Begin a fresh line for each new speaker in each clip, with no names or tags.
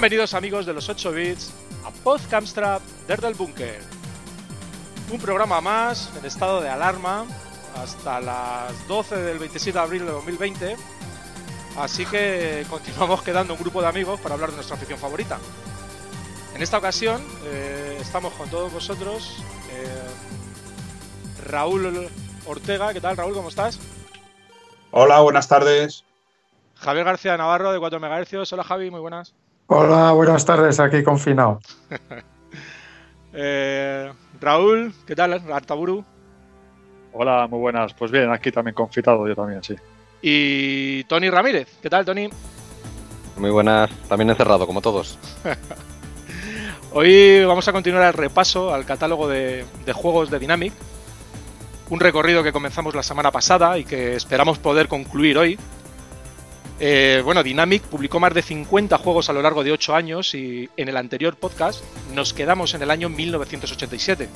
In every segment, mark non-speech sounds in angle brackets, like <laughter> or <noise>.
Bienvenidos amigos de los 8 bits a Podcamstrap desde el Búnker. Un programa más en estado de alarma hasta las 12 del 27 de abril de 2020. Así que continuamos quedando un grupo de amigos para hablar de nuestra afición favorita. En esta ocasión eh, estamos con todos vosotros. eh, Raúl Ortega, ¿qué tal Raúl? ¿Cómo estás?
Hola, buenas tardes.
Javier García Navarro de 4 MHz. Hola Javi, muy buenas.
Hola, buenas tardes, aquí confinado. <laughs>
Eh, Raúl, ¿qué tal? Artaburu.
Hola, muy buenas. Pues bien, aquí también confitado, yo también, sí.
Y Tony Ramírez. ¿Qué tal, Tony?
Muy buenas, también encerrado, como todos. <laughs>
Hoy vamos a continuar el repaso al catálogo de, de juegos de Dynamic. Un recorrido que comenzamos la semana pasada y que esperamos poder concluir hoy. Eh, bueno, Dynamic publicó más de 50 juegos a lo largo de 8 años y en el anterior podcast nos quedamos en el año 1987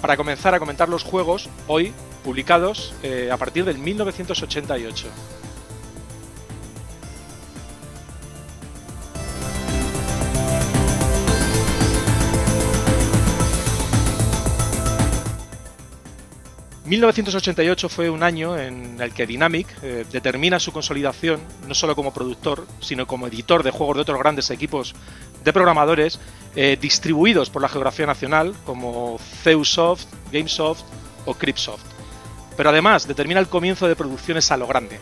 para comenzar a comentar los juegos hoy publicados eh, a partir del 1988. ...1988 fue un año en el que Dynamic eh, determina su consolidación no solo como productor, sino como editor de juegos de otros grandes equipos de programadores eh, distribuidos por la geografía nacional, como Zeusoft, Gamesoft o Cryptsoft. Pero además determina el comienzo de producciones a lo grande.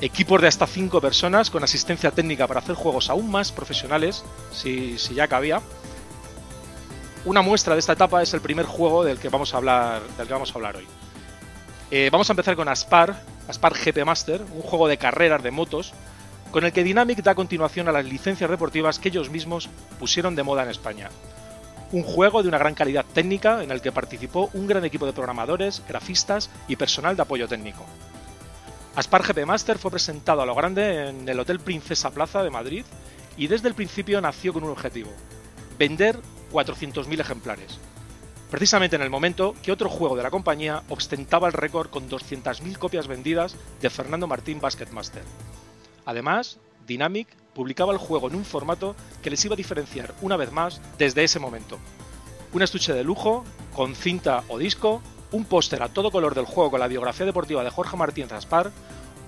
Equipos de hasta 5 personas con asistencia técnica para hacer juegos aún más profesionales, si, si ya cabía. Una muestra de esta etapa es el primer juego del que vamos a hablar, del que vamos a hablar hoy. Eh, vamos a empezar con Aspar, Aspar GP Master, un juego de carreras de motos, con el que Dynamic da continuación a las licencias deportivas que ellos mismos pusieron de moda en España. Un juego de una gran calidad técnica en el que participó un gran equipo de programadores, grafistas y personal de apoyo técnico. Aspar GP Master fue presentado a lo grande en el Hotel Princesa Plaza de Madrid y desde el principio nació con un objetivo, vender 400.000 ejemplares. Precisamente en el momento que otro juego de la compañía ostentaba el récord con 200.000 copias vendidas de Fernando Martín Basketmaster. Además, Dynamic publicaba el juego en un formato que les iba a diferenciar una vez más desde ese momento. Un estuche de lujo, con cinta o disco, un póster a todo color del juego con la biografía deportiva de Jorge Martín Raspar,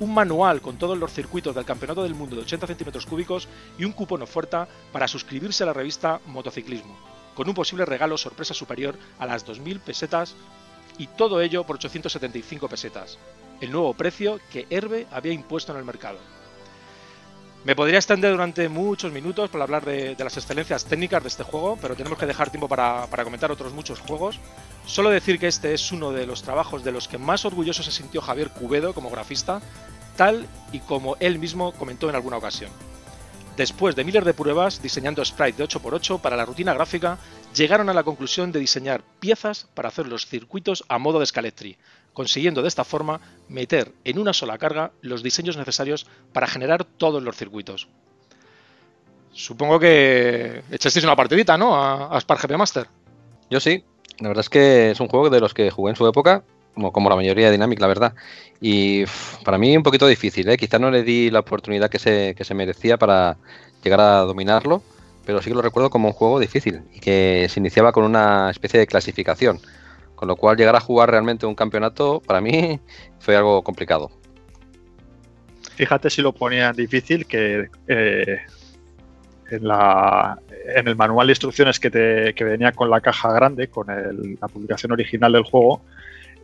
un manual con todos los circuitos del Campeonato del Mundo de 80 centímetros cúbicos y un cupón oferta para suscribirse a la revista Motociclismo, con un posible regalo sorpresa superior a las 2.000 pesetas y todo ello por 875 pesetas, el nuevo precio que Herbe había impuesto en el mercado. Me podría extender durante muchos minutos para hablar de, las excelencias técnicas de este juego, pero tenemos que dejar tiempo para, para, comentar otros muchos juegos. Solo decir que este es uno de los trabajos de los que más orgulloso se sintió Javier Cubedo como grafista, tal y como él mismo comentó en alguna ocasión. Después de miles de pruebas diseñando sprites de 8x8 para la rutina gráfica, llegaron a la conclusión de diseñar piezas para hacer los circuitos a modo de Scalectri, consiguiendo de esta forma meter en una sola carga los diseños necesarios para generar todos los circuitos. Supongo que echasteis una partidita, ¿no? A, a GP Master.
Yo sí, la verdad es que es un juego de los que jugué en su época, como, como la mayoría de Dynamic, la verdad. Y para mí un poquito difícil, ¿eh? quizá no le di la oportunidad que se, que se merecía para llegar a dominarlo, pero sí que lo recuerdo como un juego difícil y que se iniciaba con una especie de clasificación. Con lo cual llegar a jugar realmente un campeonato para mí <laughs> fue algo complicado.
Fíjate si lo ponían difícil que eh, en, la, en, el manual de instrucciones que, te, que venía con la caja grande, con el, la publicación original del juego,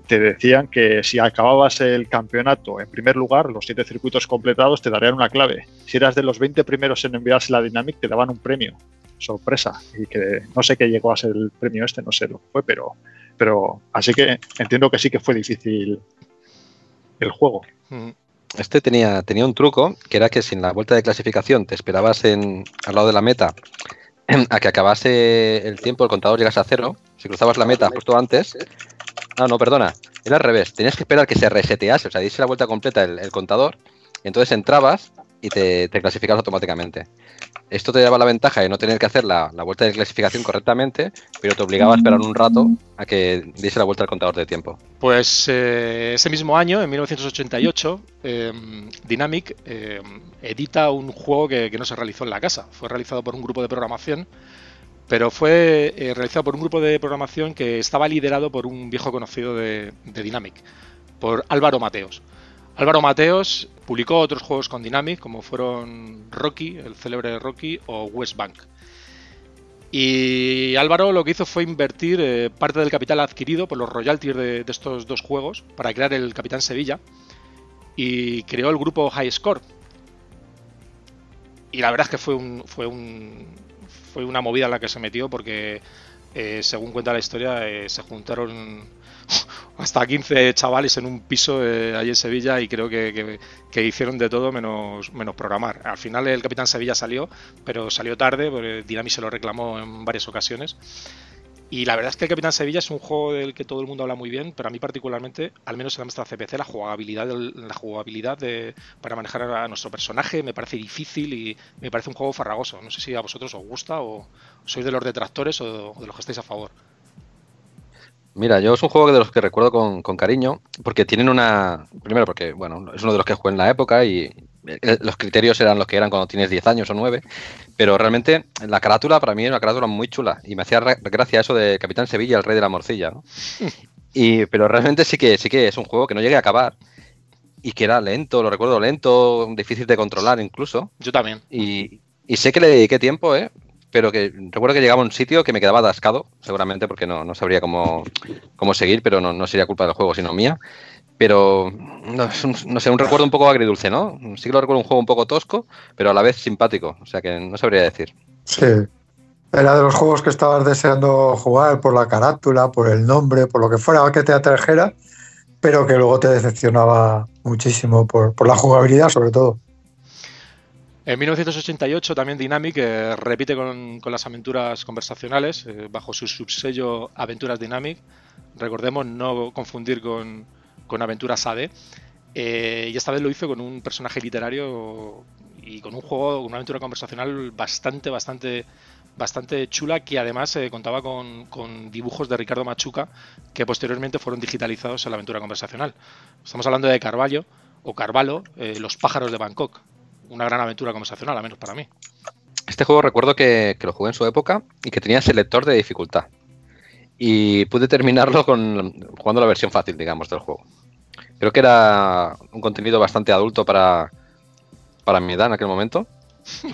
te decían que si acababas el campeonato en primer lugar, los siete circuitos completados te darían una clave. Si eras de los 20 primeros en enviarse la Dynamic, te daban un premio. Sorpresa. Y que no sé qué llegó a ser el premio este, no sé lo que fue, pero pero así que entiendo que sí que fue difícil el juego.
Este tenía, tenía un truco que era que si en la vuelta de clasificación te esperabas en, al lado de la meta <clears throat> a que acabase el tiempo, el contador llegase a cero, si cruzabas la meta justo antes. Ah, no, perdona, era al revés. Tenías que esperar que se resetease, o sea, diese la vuelta completa el, contador, entonces entrabas y te, te clasificas automáticamente. Esto te daba la ventaja de no tener que hacer la, vuelta de clasificación correctamente, pero te obligaba a esperar un rato a que diese la vuelta al contador de tiempo.
Pues eh, ese mismo año, en 1988, em, Dynamic em, edita un juego que, no se realizó en la casa. Fue realizado por un grupo de programación, pero fue eh, realizado por un grupo de programación que estaba liderado por un viejo conocido de, de Dynamic, por Álvaro Mateos. Álvaro Mateos publicó otros juegos con Dynamic, como fueron Rocky, el célebre Rocky, o West Bank. Y Álvaro lo que hizo fue invertir eh, parte del capital adquirido por los royalties de, estos dos juegos para crear el Capitán Sevilla y creó el grupo High Score. Y la verdad es que fue un, fue un fue una movida en la que se metió porque eh, según cuenta la historia eh, se juntaron <laughs> hasta 15 chavales en un piso eh, allí en Sevilla y creo que, hicieron de todo menos, menos programar. Al final el Capitán Sevilla salió, pero salió tarde, porque Dinami se lo reclamó en varias ocasiones. Y la verdad es que el Capitán Sevilla es un juego del que todo el mundo habla muy bien, pero a mí particularmente, al menos en nuestra CPC, la jugabilidad, la jugabilidad de, para manejar a nuestro personaje me parece difícil y me parece un juego farragoso. No sé si a vosotros os gusta o sois de los detractores o de los que estáis a favor.
Mira, yo es un juego de los que recuerdo con, cariño, porque tienen una. Primero, porque, bueno, es uno de los que jugué en la época y los criterios eran los que eran cuando tienes 10 años o 9, pero realmente la carátula para mí es una carátula muy chula y me hacía gracia eso de Capitán Sevilla, el rey de la morcilla, ¿no? <laughs> Y, pero realmente sí que, sí que es un juego que no llegué a acabar y que era lento, lo recuerdo lento, difícil de controlar incluso.
Yo también.
Y, y sé que le dediqué tiempo, ¿eh? pero que recuerdo que llegaba a un sitio que me quedaba atascado, seguramente porque no, sabría cómo, cómo seguir, pero no, sería culpa del juego, sino mía. Pero no, sé, un recuerdo un poco agridulce, ¿no? Sí que lo recuerdo un juego un poco tosco, pero a la vez simpático, o sea que no sabría decir.
Sí, era de los juegos que estabas deseando jugar por la carátula, por el nombre, por lo que fuera que te atrajera, pero que luego te decepcionaba muchísimo por, por la jugabilidad sobre todo.
En 1988 también Dynamic eh, repite con, las aventuras conversacionales eh, bajo su subsello Aventuras Dynamic. Recordemos no confundir con, Aventuras AD. Eh, y esta vez lo hizo con un personaje literario y con un juego, una aventura conversacional bastante, bastante, bastante chula que además contaba con, dibujos de Ricardo Machuca que posteriormente fueron digitalizados en la aventura conversacional. Estamos hablando de Carvalho o Carvalho, Los pájaros de Bangkok, una gran aventura conversacional, al menos para mí.
Este juego recuerdo que, lo jugué en su época y que tenía selector de dificultad. Y pude terminarlo con jugando la versión fácil, digamos, del juego. Creo que era un contenido bastante adulto para, para mi edad en aquel momento.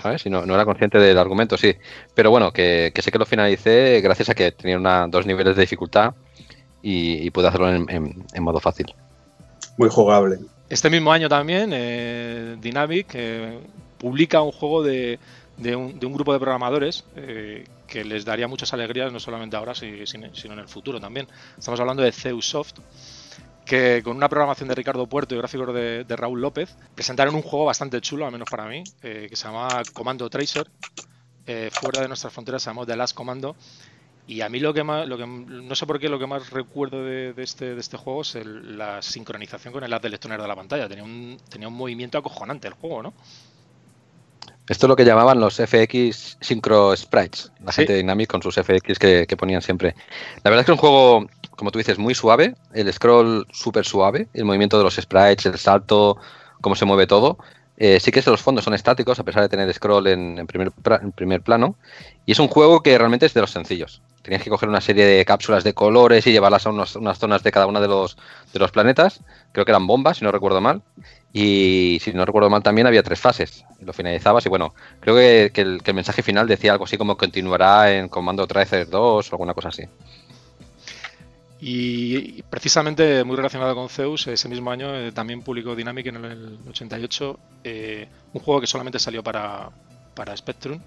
¿Sabes? Y no, era consciente del argumento, sí. Pero bueno, que, sé que lo finalicé gracias a que tenía una, dos niveles de dificultad y, pude hacerlo en modo fácil.
Muy jugable.
Este mismo año también, eh, Dynamic eh, publica un juego de, un, grupo de programadores eh, que les daría muchas alegrías, no solamente ahora, sino en el futuro también. Estamos hablando de Zeusoft, que con una programación de Ricardo Puerto y gráficos de, Raúl López, presentaron un juego bastante chulo, al menos para mí, que se llama Comando Tracer. fuera de nuestras fronteras se llamó The Last Commando y a mí lo que más, lo que, no sé por qué, lo que más recuerdo de, este, de este juego es la sincronización con el haz de de la pantalla. Tenía un, tenía un movimiento acojonante el juego, ¿no?
Esto es lo que llamaban los FX Synchro Sprites, la gente de Dynamic con sus FX que, que, ponían siempre. La verdad es que es un juego, como tú dices, muy suave, el scroll súper suave, el movimiento de los sprites, el salto, cómo se mueve todo. Eh, sí que los fondos son estáticos, a pesar de tener scroll en, primer, en primer plano. Y es un juego que realmente es de los sencillos tenías que coger una serie de cápsulas de colores y llevarlas a unas zonas de cada uno de los, de los planetas. Creo que eran bombas, si no recuerdo mal. Y si no recuerdo mal, también había tres fases. Lo finalizabas y bueno, creo que, el, mensaje final decía algo así como continuará en Comando Tracer 2 o alguna cosa así.
Y precisamente muy relacionado con Zeus, ese mismo año eh, también publicó Dynamic en el 88 eh, un juego que solamente salió para, para Spectrum,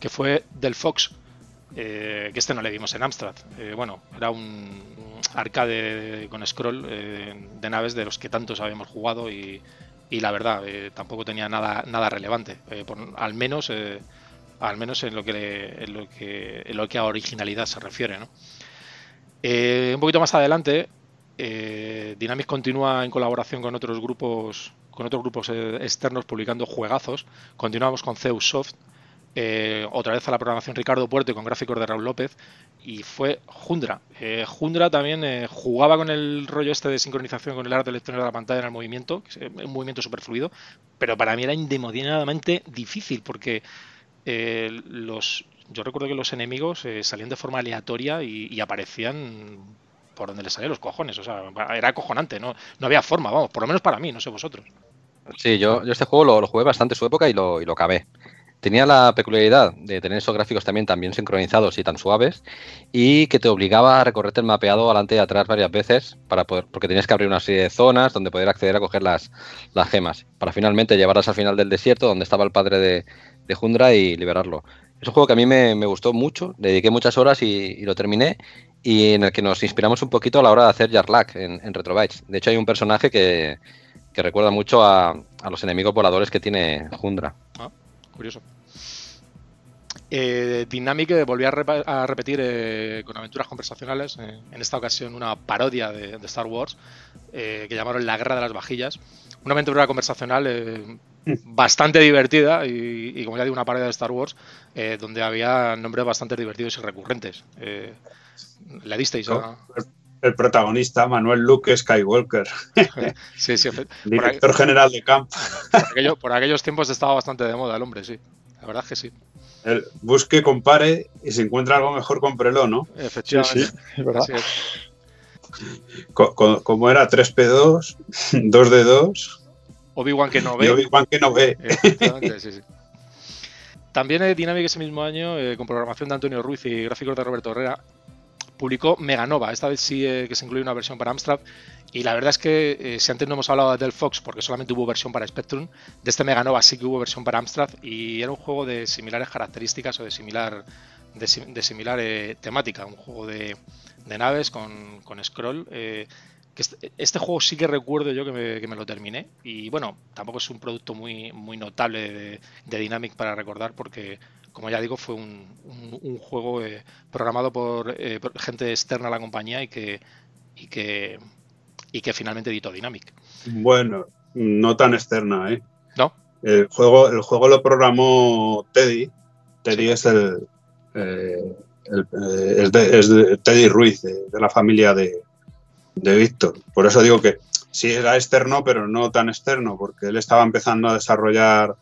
que fue Del Fox, eh, que este no le vimos en Amstrad. Eh, bueno, era un arcade con scroll eh, de naves de los que tantos habíamos jugado y, la verdad tampoco tenía nada, nada relevante, al menos al menos en lo que en lo que en lo que a originalidad se refiere. un poquito más adelante eh, Dynamic continúa en colaboración con otros grupos con otros grupos eh, externos publicando juegazos. Continuamos con Zeus Soft, eh, otra vez a la programación Ricardo Puerto con gráficos de Raúl López y fue Jundra. Eh, Jundra también eh, jugaba con el rollo este de sincronización con el arte electrónico de la pantalla en el movimiento, un movimiento súper fluido, pero para mí era indemodinadamente difícil porque los, yo recuerdo que los enemigos salían de forma aleatoria y, aparecían por donde les salían los cojones, o sea, era acojonante, no, no había forma, vamos, por lo menos para mí, no sé vosotros.
Sí, yo, yo este juego lo, jugué bastante en su época y lo, y lo acabé. Tenía la peculiaridad de tener esos gráficos también tan bien sincronizados y tan suaves y que te obligaba a recorrerte el mapeado adelante y atrás varias veces para poder, porque tenías que abrir una serie de zonas donde poder acceder a coger las, las gemas para finalmente llevarlas al final del desierto donde estaba el padre de, de Jundra y liberarlo. Es un juego que a mí me, gustó mucho, le dediqué muchas horas y, lo terminé y en el que nos inspiramos un poquito a la hora de hacer Jarlac en, en Retrobytes. De hecho hay un personaje que, que recuerda mucho a, a, los enemigos voladores que tiene Jundra.
Ah, curioso. Eh, Dynamic volvió a, repetir eh, con aventuras conversacionales, eh, en esta ocasión una parodia de, Star Wars, que llamaron La Guerra de las Vajillas. Una aventura conversacional bastante divertida y, como ya digo, una parodia de Star Wars, donde había nombres bastante divertidos y recurrentes. ¿Le disteis
El protagonista, Manuel Luke Skywalker. <laughs>
sí, sí.
Director general de camp.
por aquellos tiempos estaba bastante de moda el hombre, sí. La verdad es que sí
busque, compare y si encuentra algo mejor, cómprelo, ¿no?
Efectivamente.
como era 3P2, 2D2.
Obi-Wan que no ve.
Obi-Wan que no ve. <laughs>
También eh, Dynamic ese mismo año, eh, con programación de Antonio Ruiz y gráficos de Roberto Herrera, publicó Meganova. Esta vez sí eh, que se incluye una versión para Amstrad. Y la verdad es que eh, si antes no hemos hablado del Fox porque solamente hubo versión para Spectrum, de este Meganova sí que hubo versión para Amstrad y era un juego de similares características o de similar de, similar eh, temática, un juego de, naves con, scroll. que este, juego sí que recuerdo yo que me, lo terminé y bueno, tampoco es un producto muy, muy notable de, de Dynamic para recordar porque como ya digo, fue un, juego eh, programado eh, por, gente externa a la compañía y que, y que, y que finalmente editó Dynamic.
Bueno, no tan externa, ¿eh?
¿No?
El juego, el juego lo programó Teddy. Teddy es el, eh, es, de, Teddy Ruiz, de, la familia de, de Víctor. Por eso digo que sí era externo, pero no tan externo, porque él estaba empezando a desarrollar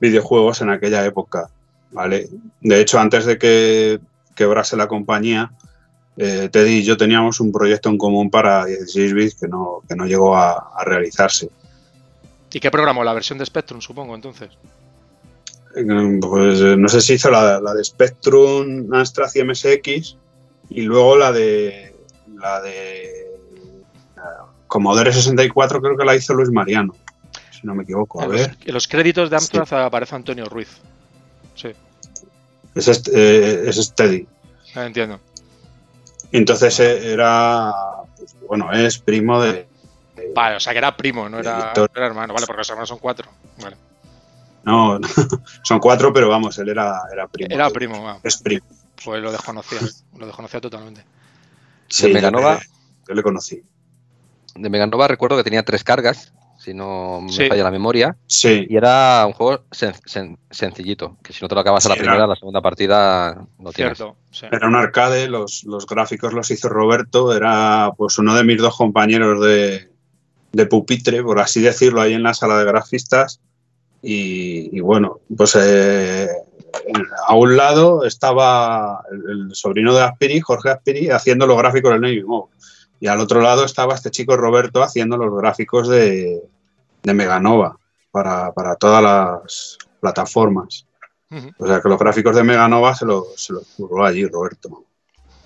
videojuegos en aquella época. ¿Vale? De hecho, antes de que quebrase la compañía, eh, Teddy y yo teníamos un proyecto en común para 16 bits que no, que no llegó a, realizarse.
¿Y qué programó? ¿La versión de Spectrum, supongo, entonces?
Eh, pues eh, no sé si hizo la, de Spectrum, Amstrad y MSX y luego la de la de Commodore 64 creo que la hizo Luis Mariano, si no me equivoco. A
en
ver.
Los, en los créditos de Amstrad aparece Antonio Ruiz. Sí.
Es, este, es Steady.
Ah, entiendo.
Entonces eh, era, pues, bueno, es primo de,
Vale, o sea que era primo, no era, hermano, vale, porque los hermanos son cuatro. Vale.
No, <laughs> son cuatro, pero vamos, él era, era primo.
Era primo,
Es primo.
Pues lo desconocía, lo desconocía totalmente.
Sí, de Meganova.
yo le conocí.
De Meganova recuerdo que tenía tres cargas si no me falla la memoria.
Sí.
Y era un juego sencillito, que si no te lo acabas a la primera, la segunda partida no tienes.
Cierto,
Era un arcade, los, gráficos los hizo Roberto, era pues uno de mis dos compañeros de, pupitre, por así decirlo, ahí en la sala de grafistas. Y, bueno, pues eh, a un lado estaba el, sobrino de Aspiri, Jorge Aspiri, haciendo los gráficos del Navy Mode. Y al otro lado estaba este chico Roberto haciendo los gráficos de, Meganova para, todas las plataformas. O sea que los gráficos de Meganova se los se curró allí Roberto.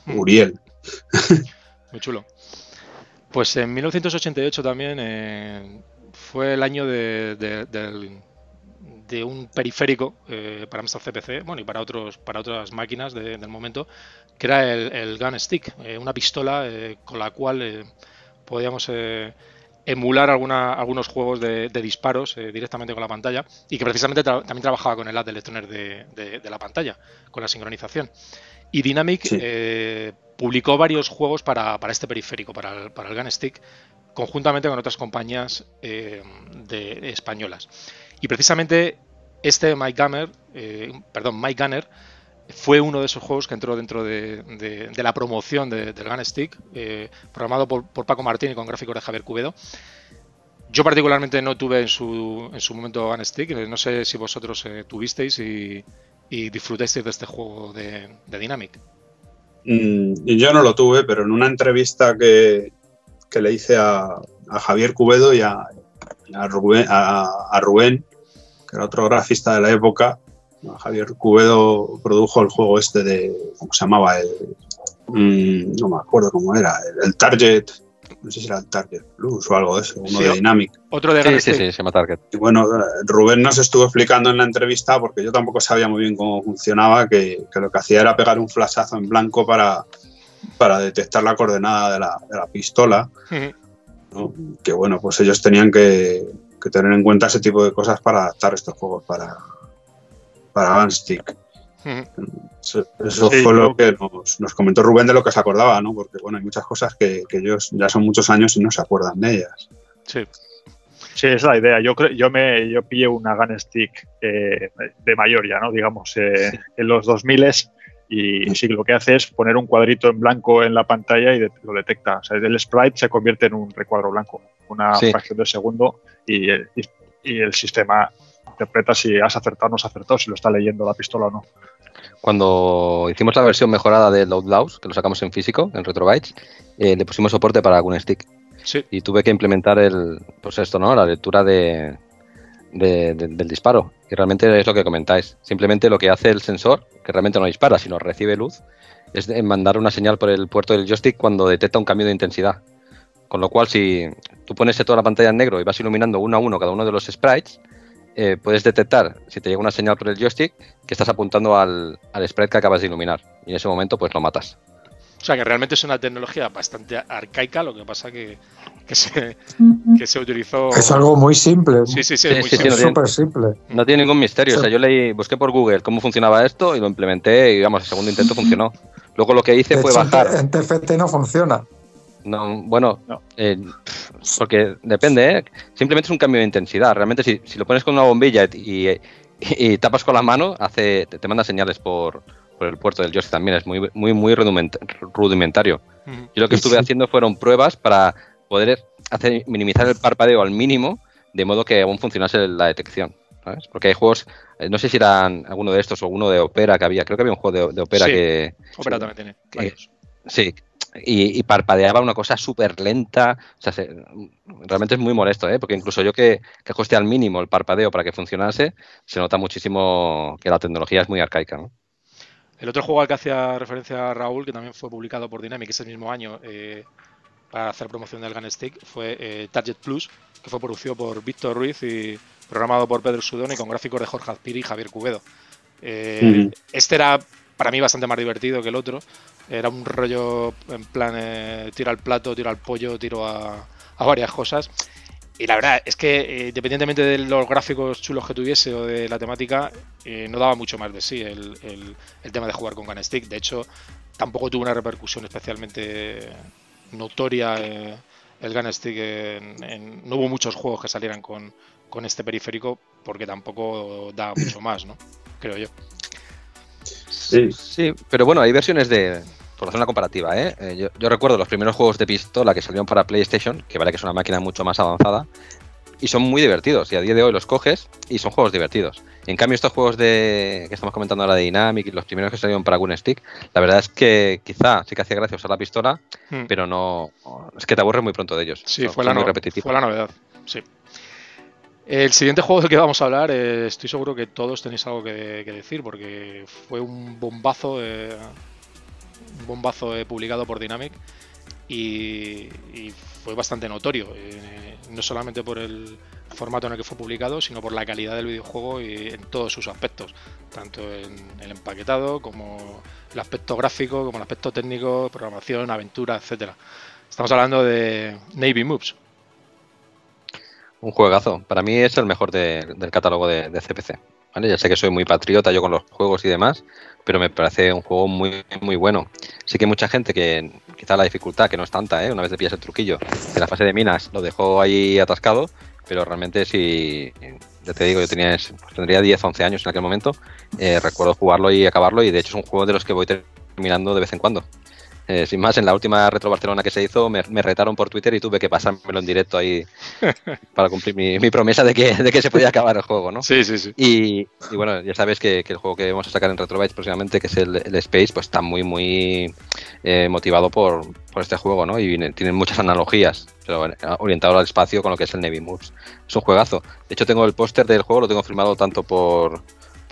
Uriel.
Muy chulo. Pues en 1988 también eh, fue el año de, de, un periférico eh, para Amstrad CPC, bueno, y para otros para otras máquinas del momento, que era el, Gun Stick, eh, una pistola eh, con la cual podíamos emular alguna, algunos juegos de, disparos directamente con la pantalla y que precisamente también trabajaba con el ad de, de, de, la pantalla, con la sincronización. Y Dynamic publicó varios juegos para, este periférico, para el, para el Gun Stick, conjuntamente con otras compañías de, españolas. Y precisamente este Mike Gunner, perdón, Mike Gunner, fue uno de esos juegos que entró dentro de, la promoción del Gun Stick, programado por, Paco Martín y con gráficos de Javier Cubedo. Yo particularmente no tuve en su, en su momento Gun Stick, no sé si vosotros eh, tuvisteis y, disfrutasteis de este juego de, Dynamic.
Mm, yo no lo tuve, pero en una entrevista que, le hice a, Javier Cubedo y a, Rubén, que era otro grafista de la época, Javier Cubedo produjo el juego este de, ¿cómo se llamaba? El, mm, no me acuerdo cómo era, el Target, no sé si era el Target Plus o algo de eso, uno de Dynamic.
Otro de
sí, sí, sí, se llama Target.
Y bueno, Rubén nos estuvo explicando en la entrevista, porque yo tampoco sabía muy bien cómo funcionaba, que, lo que hacía era pegar un flashazo en blanco para, para detectar la coordenada de la, pistola. Que bueno, pues ellos tenían que, tener en cuenta ese tipo de cosas para adaptar estos juegos para, para Gunstick. Eso, fue lo que nos, comentó Rubén de lo que se acordaba, ¿no? Porque bueno, hay muchas cosas que, ellos ya son muchos años y no se acuerdan de ellas.
Sí. Sí, esa es la idea. Yo creo, yo me yo pillé una Gun Stick eh, de mayor ya, ¿no? Digamos, eh, en los 2000 y sí, lo que hace es poner un cuadrito en blanco en la pantalla y lo detecta. O sea, el sprite se convierte en un recuadro blanco, una fracción de segundo y, y el sistema interpreta si has acertado o no has acertado, si lo está leyendo la pistola o no.
Cuando hicimos la versión mejorada de Outlaws, que lo sacamos en físico, en Retrobytes, eh, le pusimos soporte para algún stick. Y tuve que implementar el, pues esto, ¿no? La lectura de, del disparo. Y realmente es lo que comentáis. Simplemente lo que hace el sensor, que realmente no dispara, sino recibe luz, es mandar una señal por el puerto del joystick cuando detecta un cambio de intensidad. Con lo cual, si tú pones toda la pantalla en negro y vas iluminando uno a uno cada uno de los sprites, eh, puedes detectar, si te llega una señal por el joystick, que estás apuntando al, al sprite que acabas de iluminar. Y en ese momento, pues lo matas.
O sea que realmente es una tecnología bastante arcaica, lo que pasa que, que, se, que se utilizó.
Es algo muy simple.
Sí, sí, sí,
es súper simple.
No tiene ningún misterio. O sea, yo leí, busqué por Google cómo funcionaba esto y lo implementé y, vamos, el segundo intento funcionó. Luego lo que hice fue bajar.
En TFT no funciona.
No, bueno, eh, porque depende, ¿eh? simplemente es un cambio de intensidad. Realmente, si, si lo pones con una bombilla y, tapas con la mano, hace, te, manda señales por, el puerto del joystick también. Es muy, muy, muy rudimentario. Yo lo que estuve haciendo fueron pruebas para poder hacer minimizar el parpadeo al mínimo, de modo que aún funcionase la detección. ¿sabes? Porque hay juegos, eh, no sé si eran alguno de estos o uno de Opera que había, creo que había un juego de, Opera que.
Opera también tiene.
sí, y, parpadeaba una cosa súper lenta. O sea, realmente es muy molesto, ¿eh? porque incluso yo que, que ajuste al mínimo el parpadeo para que funcionase, se nota muchísimo que la tecnología es muy arcaica.
El otro juego al que hacía referencia a Raúl, que también fue publicado por Dynamic ese mismo año eh, para hacer promoción del Gun Stick, fue eh, Target Plus, que fue producido por Víctor Ruiz y programado por Pedro Sudón y con gráficos de Jorge Azpiri y Javier Cubedo. Eh, este era para mí bastante más divertido que el otro, era un rollo en plan eh, tiro al plato, tiro al pollo, tiro a, varias cosas. Y la verdad es que, eh, independientemente de los gráficos chulos que tuviese o de la temática, eh, no daba mucho más de sí el, tema de jugar con Gun Stick. De hecho, tampoco tuvo una repercusión especialmente notoria el Gun Stick. no hubo muchos juegos que salieran con, con este periférico porque tampoco da mucho más, ¿no? Creo yo.
Sí. sí, pero bueno, hay versiones de, por hacer una comparativa, ¿eh? eh yo, recuerdo los primeros juegos de pistola que salieron para PlayStation, que vale que es una máquina mucho más avanzada, y son muy divertidos. Y a día de hoy los coges y son juegos divertidos. en cambio, estos juegos de que estamos comentando ahora de Dynamic y los primeros que salieron para Gun Stick, la verdad es que quizá sí que hacía gracia usar la pistola, hmm. pero no. Es que te aburres muy pronto de ellos.
Sí, fue, la fue la novedad. Sí. El siguiente juego del que vamos a hablar, eh, estoy seguro que todos tenéis algo que, decir, porque fue un bombazo, eh, un bombazo eh, publicado por Dynamic y, fue bastante notorio, no solamente por el formato en el que fue publicado, sino por la calidad del videojuego y en todos sus aspectos, tanto en el empaquetado como el aspecto gráfico, como el aspecto técnico, programación, aventura, etcétera. Estamos hablando de Navy Moves,
un juegazo. Para mí es el mejor del catálogo de, CPC. Ya sé que soy muy patriota yo con los juegos y demás, pero me parece un juego muy, muy bueno. Sí que mucha gente que quizá la dificultad, que no es tanta, ¿eh? una vez te pillas el truquillo, en la fase de minas lo dejó ahí atascado, pero realmente si, ya te digo, yo tenía, pues tendría 10, 11 años en aquel momento, eh, recuerdo jugarlo y acabarlo y de hecho es un juego de los que voy terminando de vez en cuando. Eh, sin más, en la última Retro Barcelona que se hizo, me, retaron por Twitter y tuve que pasármelo en directo ahí <laughs> para cumplir mi, promesa de que, de que, se podía acabar el juego, ¿no?
Sí, sí, sí.
Y, bueno, ya sabes que, el juego que vamos a sacar en Retrobytes próximamente, que es el, Space, pues está muy, muy eh, motivado por, este juego, ¿no? Y tienen muchas analogías, pero orientado al espacio con lo que es el Navy Moves. Es un juegazo. De hecho, tengo el póster del juego, lo tengo firmado tanto por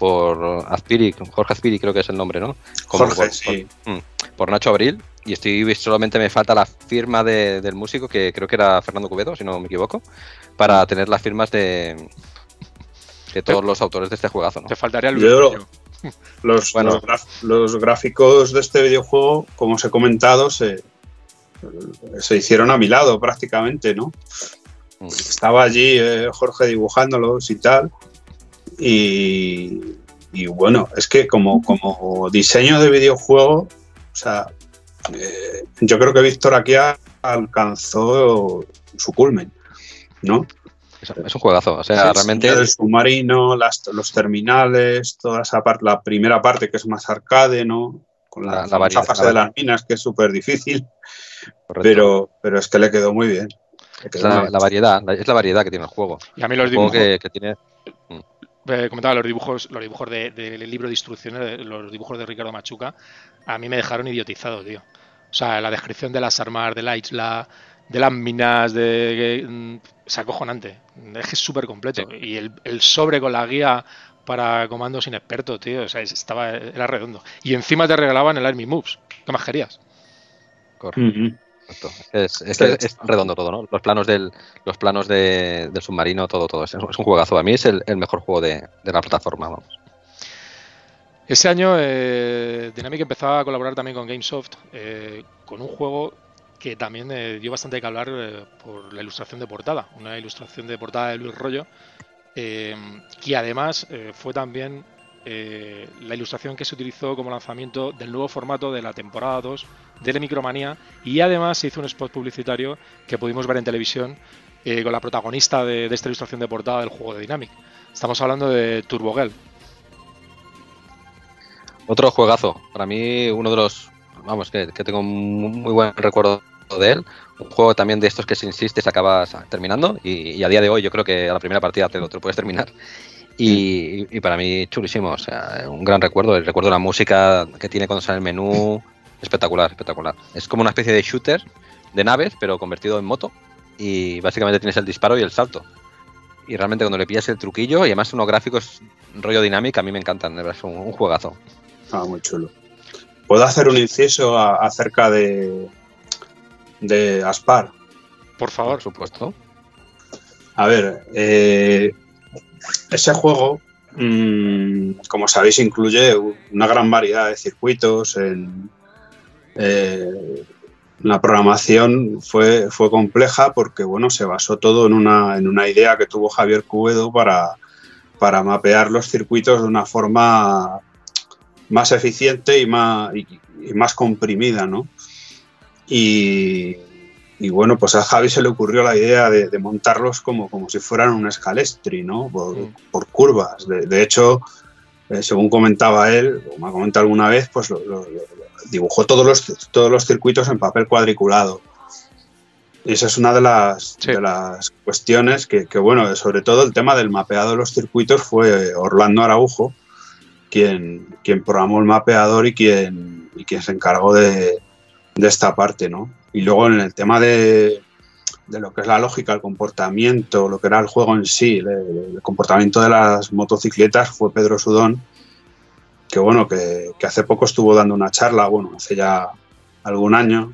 por Azpiri, Jorge Azpiri creo que es el nombre, ¿no?
Jorge, sí.
Mm, por, Nacho Abril. Y estoy solamente me falta la firma del músico, que creo que era Fernando Cubedo, si no me equivoco, para tener las firmas de, de todos los autores de este juegazo. ¿no?
Te faltaría el
los, bueno. los, gráficos de este videojuego, como os he comentado, se, se hicieron a mi lado prácticamente, ¿no? Mm. Estaba allí eh, Jorge dibujándolos y tal. Y, bueno, es que como, como diseño de videojuego, o sea, eh, yo creo que Víctor aquí alcanzó su culmen, ¿no?
Es un juegazo, o sea, realmente...
El submarino, los terminales, toda esa parte, la primera parte que es más arcade, ¿no? Con la, fase de las minas que es súper difícil, pero, pero es que le quedó muy bien.
la, variedad, es la variedad que tiene el juego.
Y a mí los dibujos... que tiene... Eh, comentaba los dibujos, los dibujos del libro de instrucciones, los dibujos de Ricardo Machuca, a mí me dejaron idiotizado, tío. O sea, la descripción de las armas, de la isla, de las minas, de mm, es acojonante. Es que es súper completo. Y el, sobre con la guía para comandos inexpertos, tío, o sea, estaba, era redondo. Y encima te regalaban el Army Moves. ¿Qué más querías?
Correcto. Es, redondo todo, ¿no? Los planos del, los planos del submarino, todo, todo. Es, un juegazo. A mí es el, mejor juego de, la plataforma, vamos.
Ese año eh, Dynamic empezaba a colaborar también con Gamesoft eh, con un juego que también eh, dio bastante que hablar por la ilustración de portada, una ilustración de portada de Luis Rollo, que además fue también eh, la ilustración que se utilizó como lanzamiento del nuevo formato de la temporada 2 de la Micromanía y además se hizo un spot publicitario que pudimos ver en televisión eh, con la protagonista de, esta ilustración de portada del juego de Dynamic. Estamos hablando de Turbo Girl.
Otro juegazo, para mí uno de los, vamos, que, tengo muy buen recuerdo de él. Un juego también de estos que se insiste se acaba terminando y, a día de hoy yo creo que a la primera partida te lo puedes terminar. Y, para mí chulísimo, o sea, un gran recuerdo. El recuerdo de la música que tiene cuando sale el menú, <laughs> espectacular, espectacular. Es como una especie de shooter de naves, pero convertido en moto. Y básicamente tienes el disparo y el salto. Y realmente cuando le pillas el truquillo, y además unos gráficos rollo dinámica, a mí me encantan, es un, un, juegazo.
Ah, muy chulo. ¿Puedo hacer un inciso acerca de, de Aspar?
Por favor.
Por supuesto.
A ver, eh, ese juego, mm, como sabéis, incluye una gran variedad de circuitos. En, eh, la programación fue, fue compleja porque bueno, se basó todo en una, en una idea que tuvo Javier Cuedo para, para mapear los circuitos de una forma más eficiente y más, más comprimida. ¿no? Y, y bueno, pues a Javi se le ocurrió la idea de, montarlos como, como si fueran un escalestri, ¿no? Por, curvas. De, hecho, eh, según comentaba él, o me ha comentado alguna vez, pues dibujó todos los, todos los circuitos en papel cuadriculado. Y esa es una de las, de las cuestiones que, que, bueno, sobre todo el tema del mapeado de los circuitos fue Orlando Araujo, quien, quien programó el mapeador y quien, y quien se encargó de, de esta parte, ¿no? Y luego en el tema de, lo que es la lógica, el comportamiento, lo que era el juego en sí, el, comportamiento de las motocicletas fue Pedro Sudón, que bueno, que, hace poco estuvo dando una charla, bueno, hace ya algún año,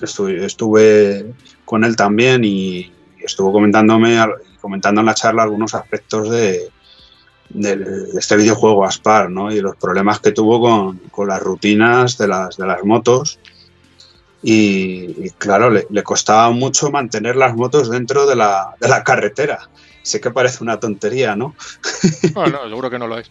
estuve, estuve con él también y estuvo comentándome, comentando en la charla algunos aspectos de, este videojuego Aspar, ¿no? Y los problemas que tuvo con, con las rutinas de las, de las motos y, claro, le, costaba mucho mantener las motos dentro de la, carretera. sé que parece una tontería, ¿no?
No, <laughs> no, seguro que no lo es.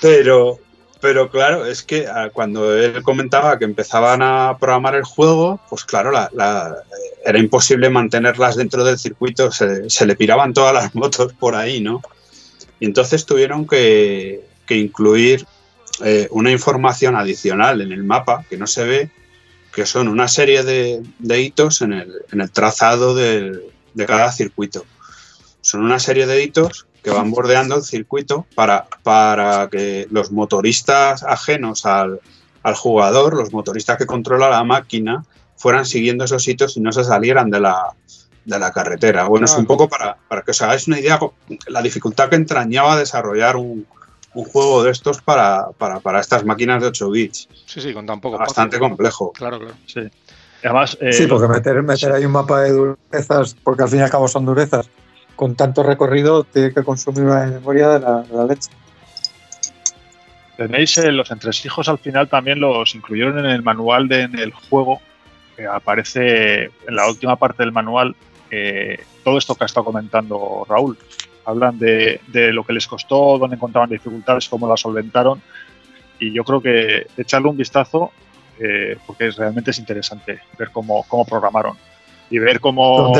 Pero, pero claro, es que ah, cuando él comentaba que empezaban a programar el juego, pues claro, la, era imposible mantenerlas dentro del circuito, se, le piraban todas las <laughs> motos por ahí, ¿no? Y entonces tuvieron que, incluir eh, una información adicional en el mapa que no se ve, que son una serie de, hitos en el, trazado de cada circuito. Son una serie de hitos que van bordeando el circuito para, para que los motoristas ajenos al, jugador, los motoristas que controlan la máquina, fueran siguiendo esos hitos y no se salieran de la, de la carretera. Bueno, es un poco para, para, que os hagáis una idea la dificultad que entrañaba desarrollar un, un juego de estos para, para, estas máquinas de 8 bits.
Sí, sí, con tan poco.
Bastante complejo.
Claro, claro.
Sí. Además,
sí, eh, porque meter, meter ahí un mapa de durezas, porque al fin y al cabo son durezas, con tanto recorrido tiene que consumir una memoria de la, leche.
Tenéis eh, los entresijos al final también los incluyeron en el manual del juego. que aparece en la última parte del manual eh, todo esto que ha estado comentando Raúl. Hablan de, lo que les costó, dónde encontraban dificultades, cómo las solventaron. Y yo creo que echarle un vistazo, eh, porque realmente es interesante ver cómo, cómo programaron y ver cómo,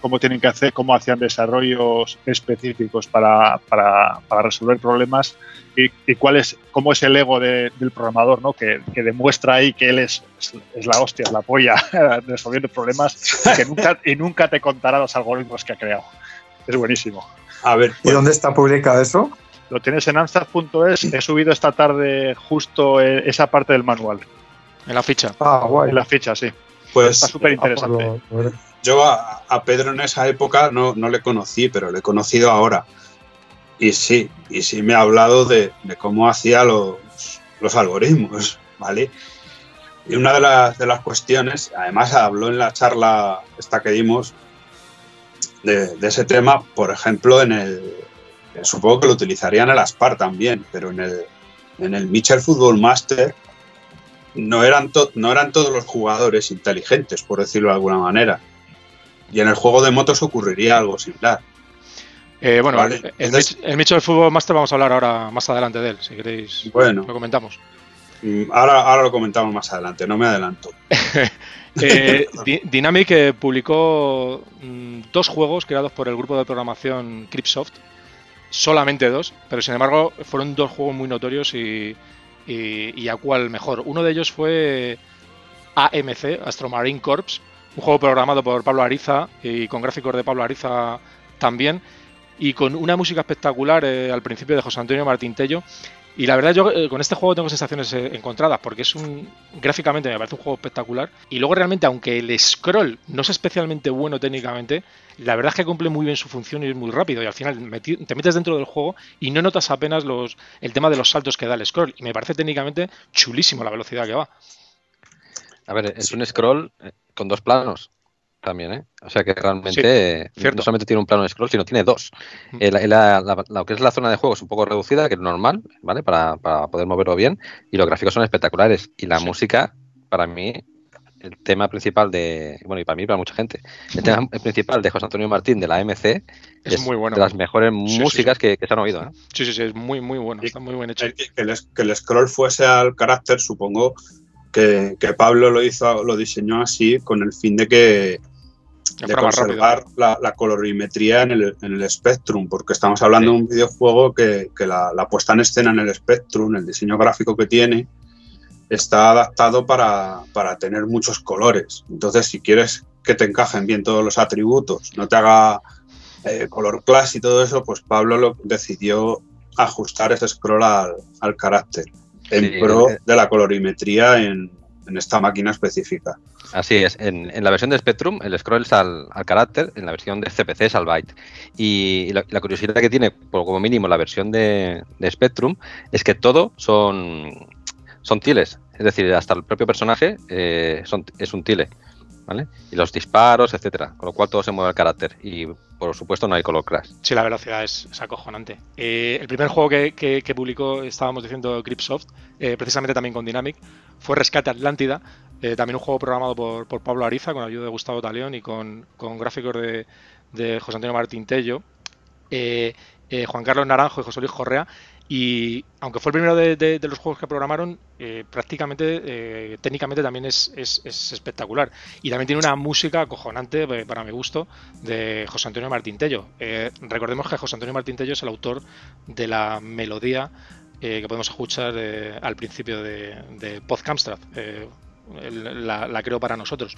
cómo tienen que hacer, cómo hacían desarrollos específicos para, para, para resolver problemas y, y, cuál es, cómo es el ego del programador, ¿no? Que, que, demuestra ahí que él es, es, la hostia, es la polla <laughs> resolviendo problemas y, que nunca, y nunca te contará los algoritmos que ha creado. Es buenísimo.
A ver, ¿y dónde está publicado eso?
Lo tienes en answer.es. He subido esta tarde justo e, esa parte del manual.
En la ficha.
Ah, guay.
En la ficha, sí.
Pues
está súper interesante. Ah, pues
yo a, Pedro en esa época no, no, le conocí, pero le he conocido ahora. Y sí, y sí me ha hablado de, cómo hacía los, los, algoritmos, ¿vale? Y una de las, de las cuestiones, además habló en la charla esta que dimos de, ese tema, por ejemplo, en el, supongo que lo utilizarían el Aspar también, pero en el, en el Mitchell Football Master no eran, no eran todos los jugadores inteligentes, por decirlo de alguna manera. Y en el juego de motos ocurriría algo similar.
Eh, bueno, el, el, Mitchell Football Master vamos a hablar ahora más adelante de él, si queréis.
Bueno.
Lo comentamos.
Mm, ahora, ahora lo comentamos más adelante, no me adelanto. <laughs>
eh, Dynamic eh, publicó mm, dos juegos creados por el grupo de programación Cryptsoft, solamente dos, pero sin embargo fueron dos juegos muy notorios y, y, a cuál mejor. Uno de ellos fue AMC, Astromarine Corps, un juego programado por Pablo Ariza y con gráficos de Pablo Ariza también, y con una música espectacular eh, al principio de José Antonio Martín Tello. Y la verdad yo eh, con este juego tengo sensaciones eh, encontradas porque es un gráficamente me parece un juego espectacular. Y luego realmente aunque el scroll no es especialmente bueno técnicamente, la verdad es que cumple muy bien su función y es muy rápido. Y al final te metes dentro del juego y no notas apenas los el tema de los saltos que da el scroll. Y me parece técnicamente chulísimo la velocidad que va.
A ver, es un scroll con dos planos también, ¿eh? O sea que realmente no solamente tiene un plano de scroll, sino tiene dos. Eh, lo que es la zona de juego es un poco reducida, que es normal, ¿vale? Para, poder moverlo bien. Y los gráficos son espectaculares. Y la música, para mí, el tema principal de, bueno, y para mí, para mucha gente, el tema principal de José Antonio Martín de la MC es, muy bueno. de las mejores músicas que, se han oído. ¿eh?
Sí, sí, sí, es muy, muy bueno, está muy bien hecho.
Que, el, scroll fuese al carácter, supongo que, que, Pablo lo hizo, lo diseñó así con el fin de que de conservar la, colorimetría en el, en Spectrum, porque estamos hablando de un videojuego que, la, puesta en escena en el Spectrum, el diseño gráfico que tiene, está adaptado para, tener muchos colores. Entonces, si quieres que te encajen bien todos los atributos, no te haga eh, color class y todo eso, pues Pablo lo decidió ajustar ese scroll al, carácter en pro de la colorimetría en, en esta máquina específica.
Así es, en, la versión de Spectrum el scroll es al, carácter, en la versión de CPC es al byte. Y la, curiosidad que tiene, por como mínimo, la versión de, Spectrum es que todo son, son tiles. Es decir, hasta el propio personaje eh, es un tile. ¿Vale? Y los disparos, etcétera. Con lo cual todo se mueve al carácter. Y por supuesto no hay color crash.
Sí, la velocidad es, acojonante. Eh, el primer juego que, publicó, estábamos diciendo Gripsoft, eh, precisamente también con Dynamic, fue Rescate Atlántida. Eh, también un juego programado por, Pablo Ariza, con ayuda de Gustavo Talión y con, gráficos de, José Antonio Martín Tello. eh, eh, Juan Carlos Naranjo y José Luis Correa. Y aunque fue el primero de, los juegos que programaron, prácticamente, técnicamente también es, espectacular. Y también tiene una música acojonante, para mi gusto, de José Antonio Martín Tello. recordemos que José Antonio Martín Tello es el autor de la melodía que podemos escuchar al principio de, de Podcamstrad. La, la, creo para nosotros.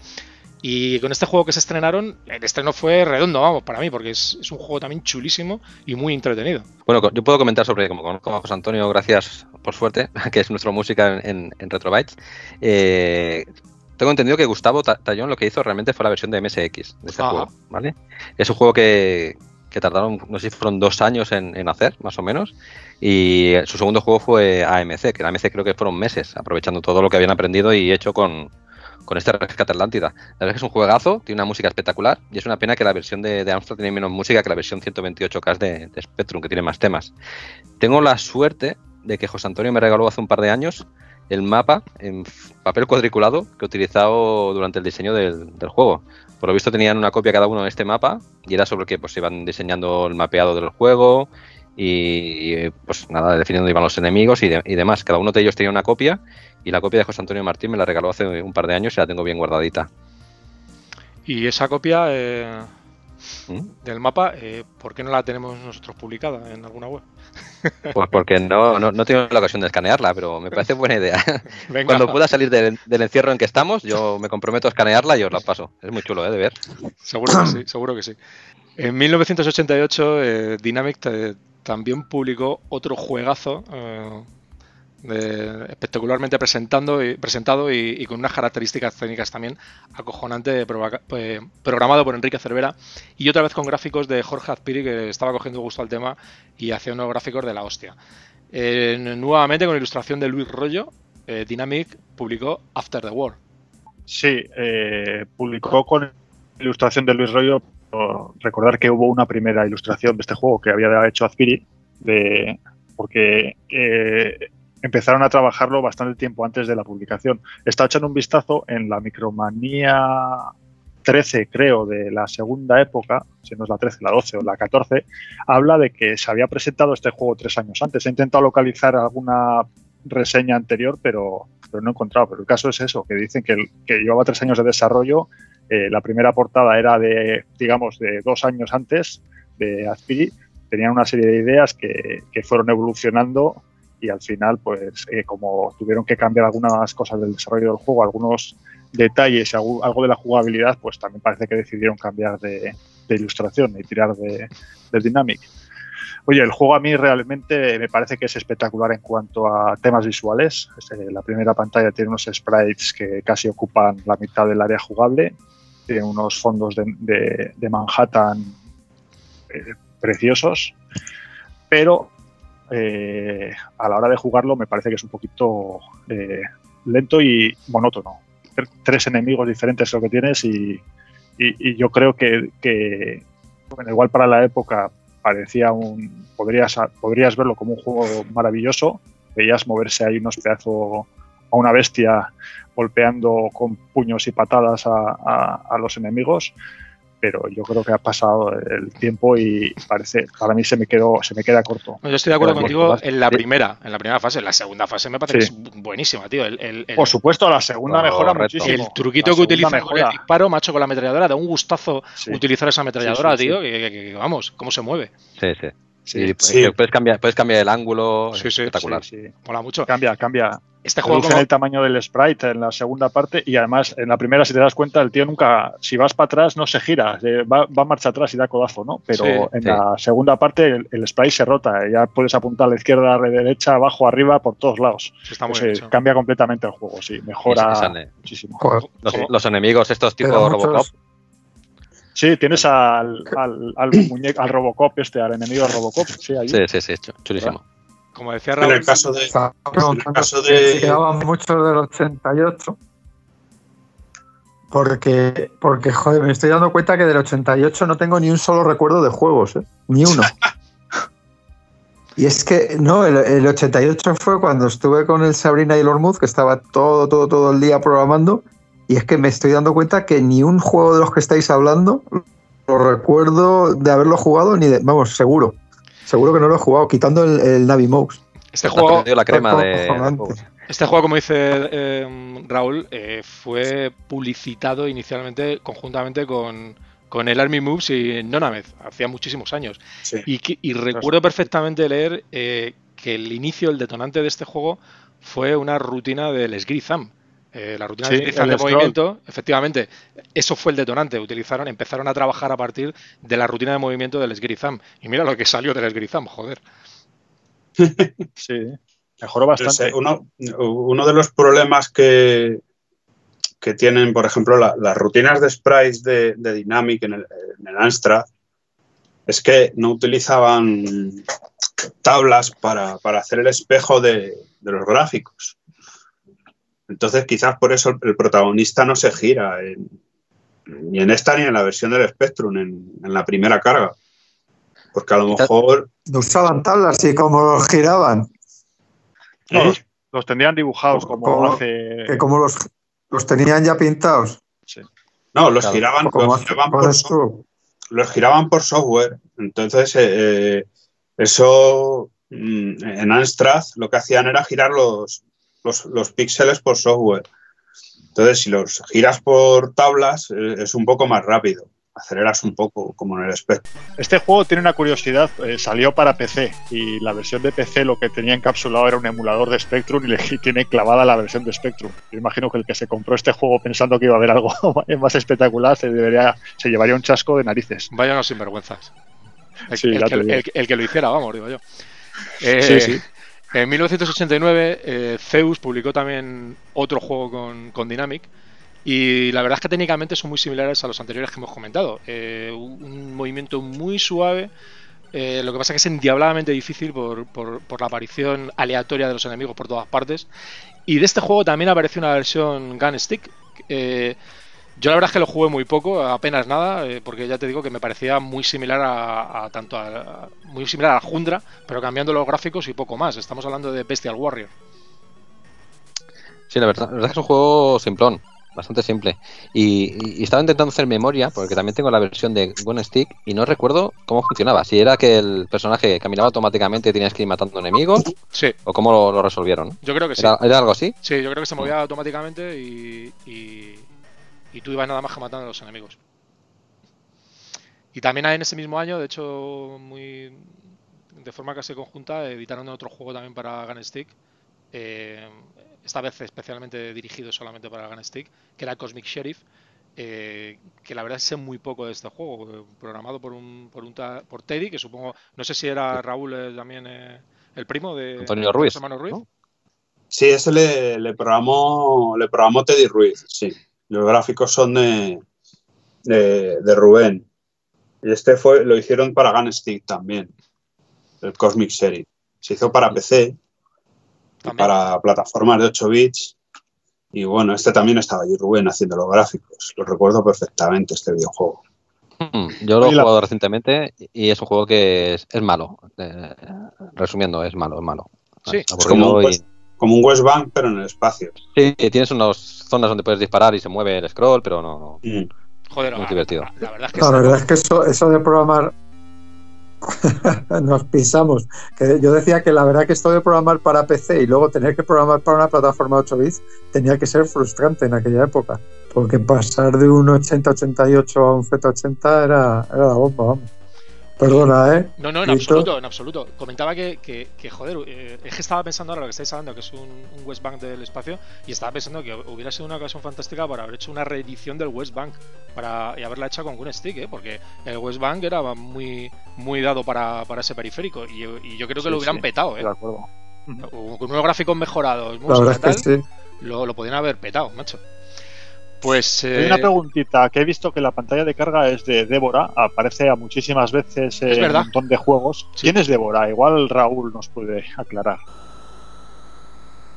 Y con este juego que se estrenaron, el estreno fue redondo, vamos, para mí, porque es, un juego también chulísimo y muy entretenido.
Bueno, yo puedo comentar sobre, como conozco a José Antonio, gracias por suerte, <laughs> que es nuestro música en, en Retrobytes. Eh, tengo entendido que Gustavo Tallón lo que hizo realmente fue la versión de MSX de este juego, ¿vale? Es un juego que, tardaron, no sé si fueron dos años en, en, hacer, más o menos. Y su segundo juego fue AMC, que en AMC creo que fueron meses, aprovechando todo lo que habían aprendido y hecho con, con este Rescate Atlántida. La verdad es que es un juegazo, tiene una música espectacular y es una pena que la versión de, de Amstrad tiene menos música que la versión 128K de, de Spectrum, que tiene más temas. Tengo la suerte de que José Antonio me regaló hace un par de años el mapa en papel cuadriculado que he utilizado durante el diseño del, juego. Por lo visto tenían una copia cada uno de este mapa y era sobre que pues iban diseñando el mapeado del juego y, pues nada, definiendo iban los enemigos y, y, demás. Cada uno de ellos tenía una copia y la copia de José Antonio Martín me la regaló hace un par de años y la tengo bien guardadita.
Y esa copia eh, ¿Mm? del mapa, eh, ¿por qué no la tenemos nosotros publicada en alguna web?
Pues <laughs> porque no, no, tengo la ocasión de escanearla, pero me parece buena idea. <laughs> Cuando pueda salir del, encierro en que estamos, yo me comprometo a escanearla y os la paso. Es muy chulo ¿eh? de ver.
Seguro que sí, seguro que sí. En 1988, Dynamic también publicó otro juegazo espectacularmente presentando y, presentado y, con unas características técnicas también acojonante, pues, programado por Enrique Cervera y otra vez con gráficos de Jorge Azpiri que estaba cogiendo gusto al tema y hacía unos gráficos de la hostia. nuevamente con ilustración de Luis Rollo, eh, Dynamic publicó After the War.
Sí, eh, publicó con ilustración de Luis Rollo. Recordar que hubo una primera ilustración de este juego que había hecho Azpiri, de, porque eh, empezaron a trabajarlo bastante tiempo antes de la publicación. Está echando un vistazo en la Micromanía 13, creo, de la segunda época, si no es la 13, la 12 o la 14, habla de que se había presentado este juego tres años antes. He intentado localizar alguna reseña anterior, pero, pero no he encontrado. Pero el caso es eso, que dicen que, que llevaba tres años de desarrollo. Eh, la primera portada era de, digamos, de dos años antes de Aspiri. Tenían una serie de ideas que, que fueron evolucionando y al final, pues eh, como tuvieron que cambiar algunas cosas del desarrollo del juego, algunos detalles, algo de la jugabilidad, pues también parece que decidieron cambiar de, ilustración y tirar de, de, Dynamic. Oye, el juego a mí realmente me parece que es espectacular en cuanto a temas visuales. Eh, la primera pantalla tiene unos sprites que casi ocupan la mitad del área jugable, tiene unos fondos de, Manhattan eh, preciosos, pero eh, a la hora de jugarlo me parece que es un poquito eh, lento y monótono. Tres enemigos diferentes lo que tienes y, yo creo que, igual para la época parecía un... Podrías, podrías verlo como un juego maravilloso, veías moverse ahí unos pedazos a una bestia golpeando con puños y patadas a los enemigos pero yo creo que ha pasado el tiempo y parece para mí se me quedó se me queda corto.
yo estoy de acuerdo contigo en la primera, en la primera fase, en la segunda fase me parece que es buenísima, tío.
Por supuesto, la segunda mejora muchísimo.
El truquito que utiliza con el disparo, macho, con la ametralladora, da un gustazo utilizar esa ametralladora, tío, que, vamos, cómo se mueve.
Sí, sí. Sí, Puedes, cambiar, puedes cambiar el ángulo. espectacular.
Mola mucho.
Cambia, cambia. Este juego como... el tamaño del sprite en la segunda parte y además en la primera, si te das cuenta, el tío nunca, si vas para atrás, no se gira, va, va marcha atrás y da codazo, ¿no? Pero en la segunda parte el, sprite se rota, ya puedes apuntar a la izquierda, a la derecha, abajo, arriba, por todos lados. Pues, cambia completamente el juego, sí, mejora muchísimo.
Los, enemigos, estos tipos Robocop.
Sí, tienes al, al, al, <clears throat> muñeco, al Robocop este, al enemigo Robocop. Sí, ahí.
sí, sí, sí, chulísimo.
Como decía Raúl.
En el caso de. En el caso de...
Quedaban muchos del 88. Porque, porque, joder, me estoy dando cuenta que del 88 no tengo ni un solo recuerdo de juegos, ¿eh? Ni uno. <laughs> y es que, no, el, el, 88 fue cuando estuve con el Sabrina y el Ormuz, que estaba todo, todo, todo el día programando, y es que me estoy dando cuenta que ni un juego de los que estáis hablando lo recuerdo de haberlo jugado ni de. Vamos, seguro. Seguro que no lo he jugado, quitando el, el Navi Mouse.
Este juego,
la crema de.
este juego, como dice eh, Raúl, eh, fue publicitado inicialmente conjuntamente con, con el Army Moves y Nonameth, hacía muchísimos años.
Sí.
Y, recuerdo perfectamente leer eh, que el inicio, el detonante de este juego fue una rutina del Sgrizam. Eh, la rutina
Sí,
de
scroll.
movimiento, efectivamente, eso fue el detonante. Utilizaron, empezaron a trabajar a partir de la rutina de movimiento del Sgrizam. Y mira lo que salió del Sgrizam, joder. <laughs>
Sí, mejoró bastante.
uno, uno de los problemas que, que tienen, por ejemplo, la- las rutinas de sprites de, de Dynamic en el, en el Amstrad es que no utilizaban tablas para, para hacer el espejo de, de los gráficos. Entonces, quizás por eso el, el protagonista no se gira en- ni en esta ni en la versión del Spectrum, en, en la primera carga. Porque a lo mejor
No usaban tablas y como los giraban,
No,
¿Eh?
los, los tendrían dibujados como
Como-
hace.
que como los, los tenían ya pintados.
no, los
Claro,
giraban,
Como
los
hace-
giraban por los giraban por software. Entonces, eh, eh, eso mm, en Amstrad lo que hacían era girar los, los, los píxeles por software. Entonces, si los giras por tablas, eh, es un poco más rápido. Aceleras un poco, como en el Spectrum.
Este juego tiene una curiosidad, eh, salió para PC y la versión de PC lo que tenía encapsulado era un emulador de Spectrum y le <laughs> tiene clavada la versión de Spectrum. Yo imagino que el que se compró este juego pensando que iba a haber algo <laughs> más espectacular se debería se llevaría un chasco de narices.
Vaya unos sinvergüenzas. El,
Sí,
el
ya
que,
te digo.
el- el que lo hiciera, vamos, digo yo. Eh,
Sí, sí.
En 1989, eh, Zeus publicó también otro juego con, con Dynamic. Y la verdad es que técnicamente son muy similares a los anteriores que hemos comentado. Eh, un movimiento muy suave. eh, lo que pasa es que es endiabladamente difícil por, por- por la aparición aleatoria de los enemigos por todas partes. Y de este juego también apareció una versión Gun Stick. Yo la verdad es que lo jugué muy poco, apenas nada, eh, porque ya te digo que me parecía muy similar a, a tanto a, a- muy similar a Jundra, pero cambiando los gráficos y poco más. Estamos hablando de Bestial Warrior.
Sí, la verdad, la verdad es que es un juego simplón, bastante simple. Y, y- y estaba intentando hacer memoria, porque también tengo la versión de Gun Stick y no recuerdo cómo funcionaba. Si era que el personaje caminaba automáticamente y tenías que ir matando enemigos,
Sí,
o cómo lo, lo resolvieron.
yo creo que sí.
¿Era, era algo así?
Sí, yo creo que se movía automáticamente y, y, y tú ibas nada más que matando a los enemigos. Y también en ese mismo año, de hecho, muy de forma casi conjunta, editaron otro juego también para Gun Stick. eh, esta vez especialmente dirigido solamente para Gun Stick, que era Cosmic Sheriff. eh, que la verdad sé muy poco de este juego, eh, programado por un, por un por Teddy, que supongo, no sé si era Raúl eh, también el primo de
Antonio Ruiz,
Ruiz.
¿no?
Sí, ese le, le programó, le programó Teddy Ruiz, sí. Los gráficos son de, de, de Rubén. Y este fue, lo hicieron para Gun Stick también, el Cosmic Series. Se hizo para PC, y para plataformas de 8 bits. Y bueno, este también estaba allí Rubén haciendo los gráficos. Lo recuerdo perfectamente este videojuego.
Hmm, Yo lo he
la-
jugado recientemente y es un juego que es, es malo. Eh, resumiendo, es malo, es malo.
Sí.
Es
como un,
y-
como un West Bank, pero en el espacio.
Sí, tienes unas zonas donde puedes disparar y se mueve el scroll, pero no.
Mm.
Joder,
Muy
la-
divertido.
La verdad es que
La
sí.
verdad es que eso, eso de programar <laughs> nos pisamos. Que yo decía que la verdad que esto de programar para PC y luego tener que programar para una plataforma 8 bits tenía que ser frustrante en aquella época. Porque pasar de un 80-88 a un Z80 era, era la bomba, vamos. Perdona, ¿eh?
No, no, en
Listo.
absoluto, en absoluto. Comentaba que, que, que, joder, eh, es que estaba pensando ahora lo que estáis hablando, que es un, un West Bank del espacio, y estaba pensando que hubiera sido una ocasión fantástica para haber hecho una reedición del West Bank para, y haberla hecha con Gun Stick, ¿eh? porque el West Bank era muy, muy dado para, para ese periférico, y, yo- y yo creo que
Sí,
lo hubieran
sí,
petado, ¿eh?
De acuerdo.
Con unos gráficos mejorados,
La
música
verdad es
y
que sí.
lo, lo podían haber petado, macho. Pues.
Hay
eh,
una preguntita, que he visto que la pantalla de carga es de Débora, aparece a muchísimas veces en un montón de juegos.
Sí.
¿Quién es Débora? Igual Raúl nos puede aclarar.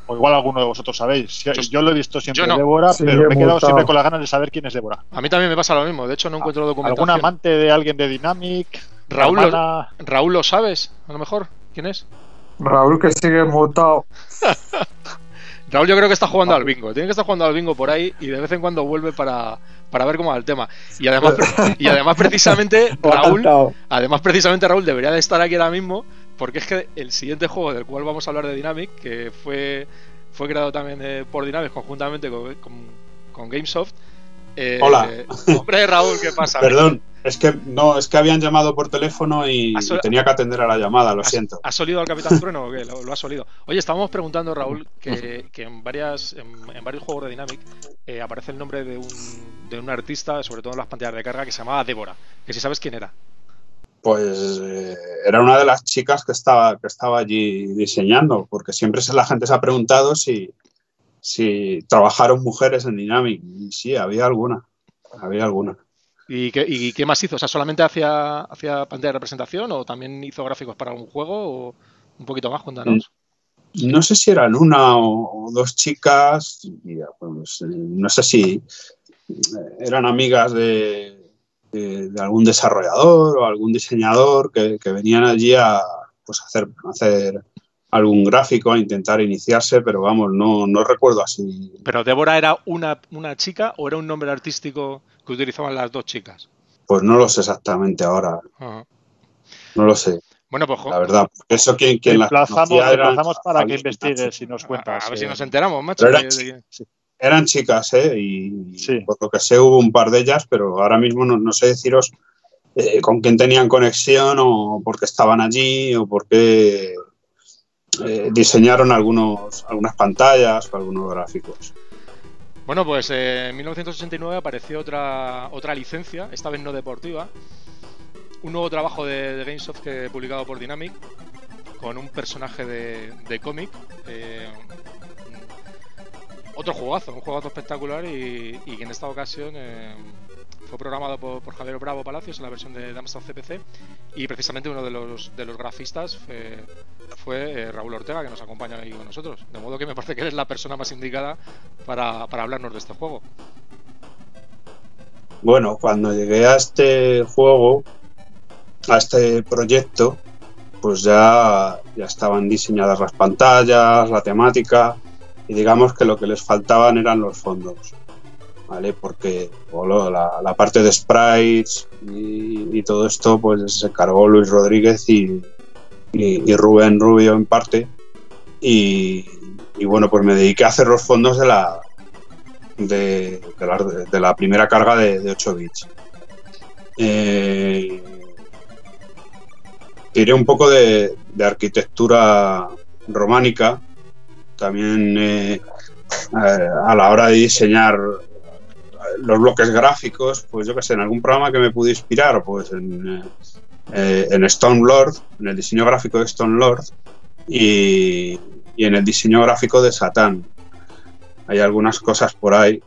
O igual alguno de vosotros sabéis. Yo, lo he visto siempre
no.
Débora,
Sí,
pero me he quedado siempre con las ganas de saber quién es Débora.
a mí también me pasa lo mismo, de hecho no encuentro documentación.
¿Algún amante de alguien de Dynamic?
Raúl, lo-? Raúl lo sabes, a lo mejor. ¿Quién es?
Raúl que sigue mutado. <laughs>
Raúl yo creo que está jugando al bingo. Tiene que estar jugando al bingo por ahí y de vez en cuando vuelve para, para ver cómo va el tema. Y además, <laughs> y además precisamente <laughs> Raúl, además precisamente Raúl debería de estar aquí ahora mismo, porque es que el siguiente juego del cual vamos a hablar de Dynamic, que fue, fue creado también eh, por Dynamic conjuntamente con, con, Gamesoft.
Eh, Hola.
hombre, Raúl, ¿qué pasa? <laughs>
Perdón, es que no, es que habían llamado por teléfono y, tenía que atender a la llamada, lo siento.
¿Has olido al Capitán <laughs> Trueno o qué? Lo, lo, has olido. Oye, estábamos preguntando, Raúl, que, en varias en, varios juegos de Dynamic eh, aparece el nombre de un, de un artista, sobre todo en las pantallas de carga, que se llamaba Débora. Que si sabes quién era.
Pues eh, era una de las chicas que estaba, que estaba allí diseñando, porque siempre la gente se ha preguntado si, si trabajaron mujeres en Dynamic. Y sí, había alguna. Había alguna.
¿Y qué, más hizo? O sea, ¿solamente hacía, hacía pantalla de representación o también hizo gráficos para un juego? O un poquito más, cuéntanos.
No sé si eran una o, dos chicas, pues, no sé si eran amigas de, algún desarrollador o algún diseñador que, venían allí a pues, hacer, hacer algún gráfico, a intentar iniciarse, pero vamos, no, no recuerdo así.
¿Pero Débora era una, una chica o era un nombre artístico que utilizaban las dos chicas?
Pues no lo sé exactamente ahora. No lo sé.
Bueno, pues
la verdad, eso quien, quien
las emplazamos para que investigues y nos cuentas.
A, ver si nos enteramos, macho.
Eran, chicas, ¿eh? Y por lo que sé hubo un par de ellas, pero ahora mismo no, sé deciros eh, con quién tenían conexión o por qué estaban allí o por qué eh, diseñaron algunos, algunas pantallas o algunos gráficos.
Bueno, pues eh, en 1989 apareció otra, otra licencia, esta vez no deportiva, un nuevo trabajo de, Gamesoft que publicado por Dynamic con un personaje de, cómic. Eh, otro jugazo, un jugazo espectacular y, que en esta ocasión fue programado por, Javier Bravo Palacios en la versión de Amstrad CPC y precisamente uno de los, de los grafistas fue eh, Raúl Ortega, que nos acompaña ahí con nosotros. De modo que me parece que eres la persona más indicada para, hablarnos de este juego.
Bueno, cuando llegué a este juego, a este proyecto, pues ya, ya estaban diseñadas las pantallas, la temática, y digamos que lo que les faltaban eran los fondos. ¿Vale? Porque la, parte de sprites y, todo esto, pues se cargó Luis Rodríguez y, Rubén Rubio en parte. Y, bueno, pues me dediqué a hacer los fondos de la, de, la, primera carga de, 8 bits. Eh, tiré un poco de, arquitectura románica, también eh, a la hora de diseñar los bloques gráficos, pues yo que sé, en algún programa que me pude inspirar, pues en, eh, eh, en Stone Lord, en el diseño gráfico de Stone Lord y, en el diseño gráfico de Satán. Hay algunas cosas por ahí.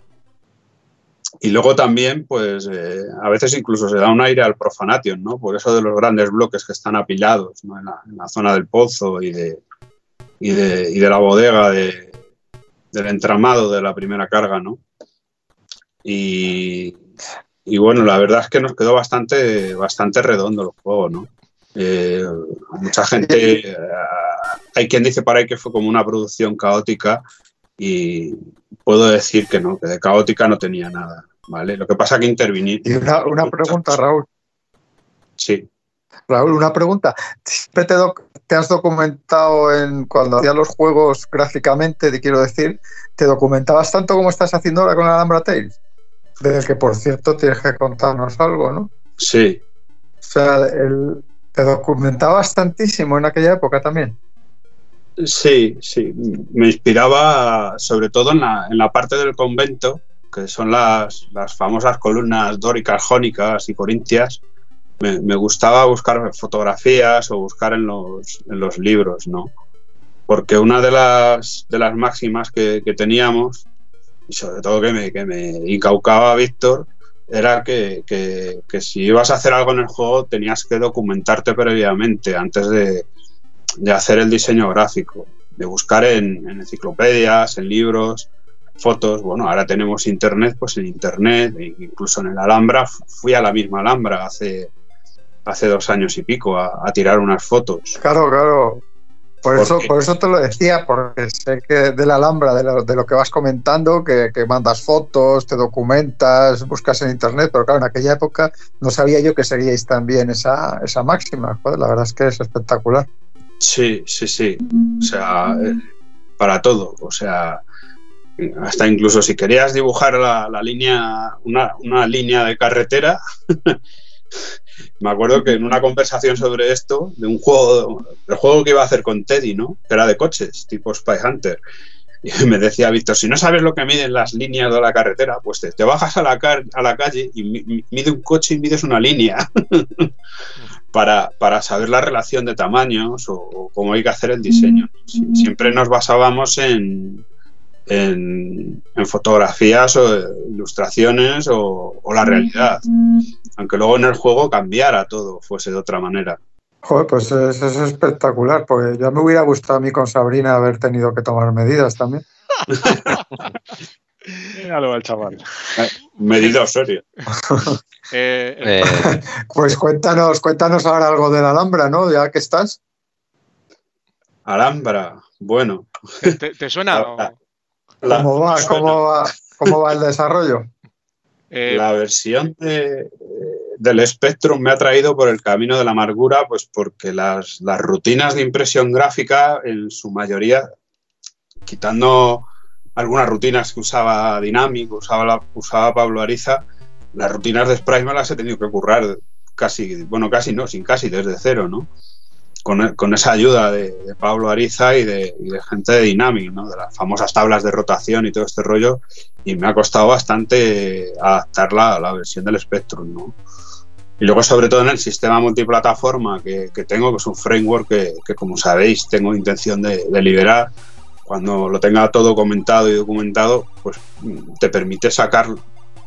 Y luego también, pues eh, a veces incluso se da un aire al profanation, ¿no? Por eso de los grandes bloques que están apilados en, la, zona del pozo y de, y de, la bodega del entramado de la primera carga, ¿no? Y, y bueno, la verdad es que nos quedó bastante, bastante redondo el juego, ¿no? Eh, mucha gente, eh, hay quien dice para ahí que fue como una producción caótica y puedo decir que no, que de caótica no tenía nada, ¿vale? Lo que pasa que interviní.
Y una, pregunta, Raúl.
Sí.
Raúl, una pregunta. ¿Siempre te, te has documentado en cuando hacías los juegos gráficamente, te quiero decir, te documentabas tanto como estás haciendo ahora con Alhambra Tales? Del que por cierto tienes que contarnos algo, ¿no?
Sí.
O sea, el, te documentaba bastantísimo en aquella época también.
Sí, sí. Me inspiraba sobre todo en la, en la parte del convento, que son las, las famosas columnas dóricas, jónicas y corintias. Me, gustaba buscar fotografías o buscar en los, en los libros, ¿no? Porque una de las, de las máximas que, que teníamos y sobre todo que me, que me incaucaba Víctor, era que, si ibas a hacer algo en el juego tenías que documentarte previamente antes de, hacer el diseño gráfico, de buscar en, enciclopedias, en libros, fotos. Bueno, ahora tenemos internet, pues en internet, e incluso en el Alhambra, fui a la misma Alhambra hace, hace dos años y pico a, a tirar unas fotos.
Claro, claro. Por eso, por eso te lo decía, porque sé que de la Alhambra, de lo, de lo que vas comentando, que, que, mandas fotos, te documentas, buscas en internet, pero claro, en aquella época no sabía yo que seguíais también esa, esa máxima. Joder, la verdad es que es espectacular.
Sí, sí, sí. O sea, eh, para todo. O sea, hasta incluso si querías dibujar la, la línea, una, una, línea de carretera, <laughs> me acuerdo que en una conversación sobre esto, de un juego, el juego que iba a hacer con Teddy, ¿no? Que era de coches, tipo Spy Hunter. Y <laughs> me decía Víctor, si no sabes lo que miden las líneas de la carretera, pues te, te bajas a la, a la calle y mide un coche y mides una línea. <laughs> para, para, saber la relación de tamaños o, o, cómo hay que hacer el diseño. Siempre nos basábamos en, en, en fotografías o ilustraciones o, o, la realidad. Aunque luego en el juego cambiara todo, fuese de otra manera.
Joder, pues es espectacular, porque ya me hubiera gustado a mí con Sabrina haber tenido que tomar medidas también. <laughs>
Míralo al chaval.
Medido serio. <laughs>
eh, eh. Pues cuéntanos, cuéntanos ahora algo de la Alhambra, ¿no? Ya que estás.
Alhambra, bueno.
¿Te, te suena? <laughs>
La, la, ¿Cómo, va, suena. ¿Cómo, va, ¿Cómo va el desarrollo?
Eh, la versión de, del Spectrum me ha traído por el camino de la amargura, pues porque las, las rutinas de impresión gráfica, en su mayoría, quitando algunas rutinas que usaba Dynamic, usaba, usaba Pablo Ariza, las rutinas de Sprite me las he tenido que currar casi, bueno, casi no, sin casi, desde cero, ¿no? Con, esa ayuda de, Pablo Ariza y de, gente de Dynamic. De las famosas tablas de rotación y todo este rollo, y me ha costado bastante adaptarla a la versión del Spectrum. Y luego, sobre todo en el sistema multiplataforma que, tengo, que es un framework que, como sabéis, tengo intención de, de liberar, cuando lo tenga todo comentado y documentado, pues te permite sacar,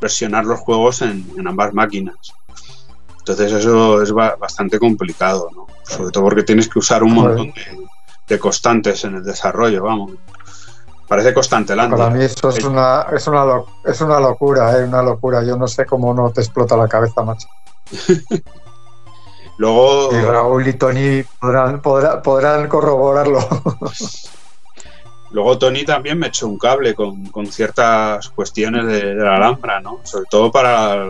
versionar los juegos en ambas máquinas. Entonces eso es bastante complicado, ¿no? Sobre todo porque tienes que usar un montón de, de constantes en el desarrollo, vamos. Parece constante el
Para mí eso es una, es una, es una locura, ¿eh? una locura. Yo no sé cómo no te explota la cabeza, macho. <laughs>
Luego.
Y Raúl y Tony podrán, podrán, podrán corroborarlo. <laughs>
Luego Tony también me echó un cable con, con ciertas cuestiones de, de, la Alhambra, ¿no? Sobre todo para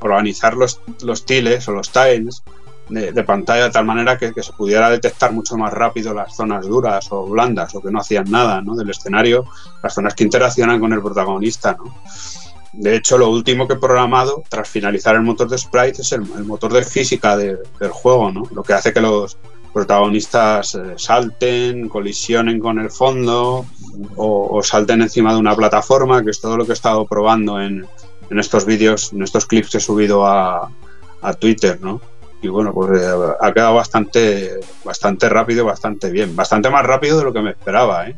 organizar los, los tiles o los tiles de, pantalla de tal manera que, se pudiera detectar mucho más rápido las zonas duras o blandas o que no hacían nada ¿no? del escenario, las zonas que interaccionan con el protagonista. ¿no? De hecho, lo último que he programado tras finalizar el motor de sprite es el, motor de física de, del juego, ¿no? lo que hace que los, protagonistas eh, salten, colisionen con el fondo o, o, salten encima de una plataforma, que es todo lo que he estado probando en, en estos vídeos, en estos clips que he subido a, a Twitter, ¿no? Y bueno, pues eh, ha quedado bastante, bastante rápido, bastante bien, bastante más rápido de lo que me esperaba, ¿eh?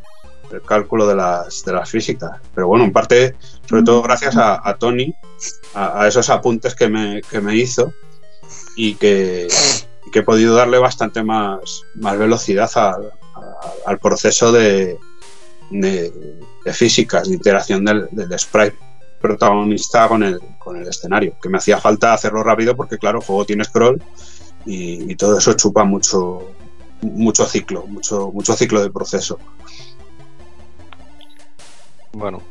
El cálculo de las, de las físicas. Pero bueno, en parte, sobre todo gracias a, a Tony, a, a, esos apuntes que me, que me hizo y que, que he podido darle bastante más, más velocidad al, al proceso de, de, de, físicas, de interacción del, del, sprite protagonista con el, con el escenario, que me hacía falta hacerlo rápido porque claro, el juego tiene scroll y, todo eso chupa mucho, mucho ciclo, mucho, mucho ciclo de proceso.
Bueno,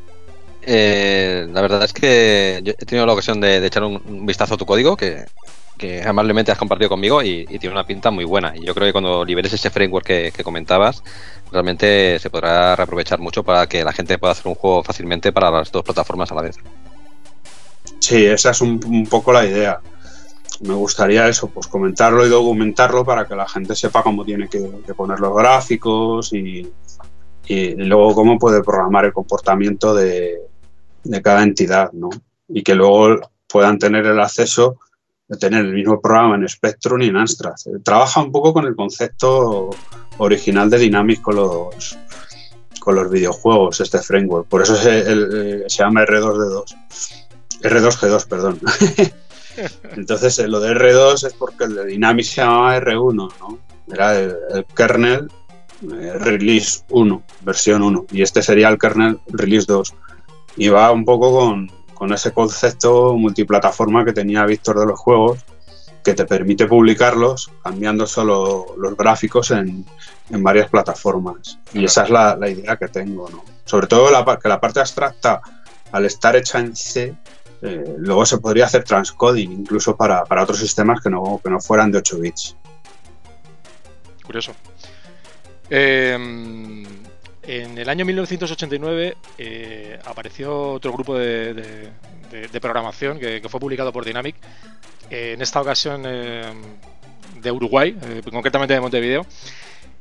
eh, la verdad es que yo he tenido la ocasión de, echar un, un, vistazo a tu código, que que amablemente has compartido conmigo y, tiene una pinta muy buena. Y yo creo que cuando liberes ese framework que, comentabas, realmente se podrá reaprovechar mucho para que la gente pueda hacer un juego fácilmente para las dos plataformas a la vez.
Sí, esa es un, poco la idea. Me gustaría eso, pues comentarlo y documentarlo para que la gente sepa cómo tiene que, poner los gráficos y, y, luego cómo puede programar el comportamiento de, de cada entidad, ¿no? Y que luego puedan tener el acceso tener el mismo programa en Spectrum y en Amstrad. Trabaja un poco con el concepto original de Dynamics con los, con los videojuegos, este framework. Por eso se, se llama R2D2. R2G2, perdón. <laughs> Entonces, lo de R2 es porque el de Dynamics se llamaba R1, ¿no? Era el, el kernel eh, release 1, versión 1, y este sería el kernel release 2. Y va un poco con, con ese concepto multiplataforma que tenía Víctor de los juegos que te permite publicarlos cambiando solo los gráficos en, varias plataformas. Y esa es la, idea que tengo, ¿no? Sobre todo la, que la parte abstracta, al estar hecha en C, eh, luego se podría hacer transcoding incluso para, otros sistemas que no, que no fueran de 8 bits.
Curioso. Em, en el año 1989 eh, apareció otro grupo de, programación que, fue publicado por Dynamic, en esta ocasión em, de Uruguay, eh, concretamente de Montevideo,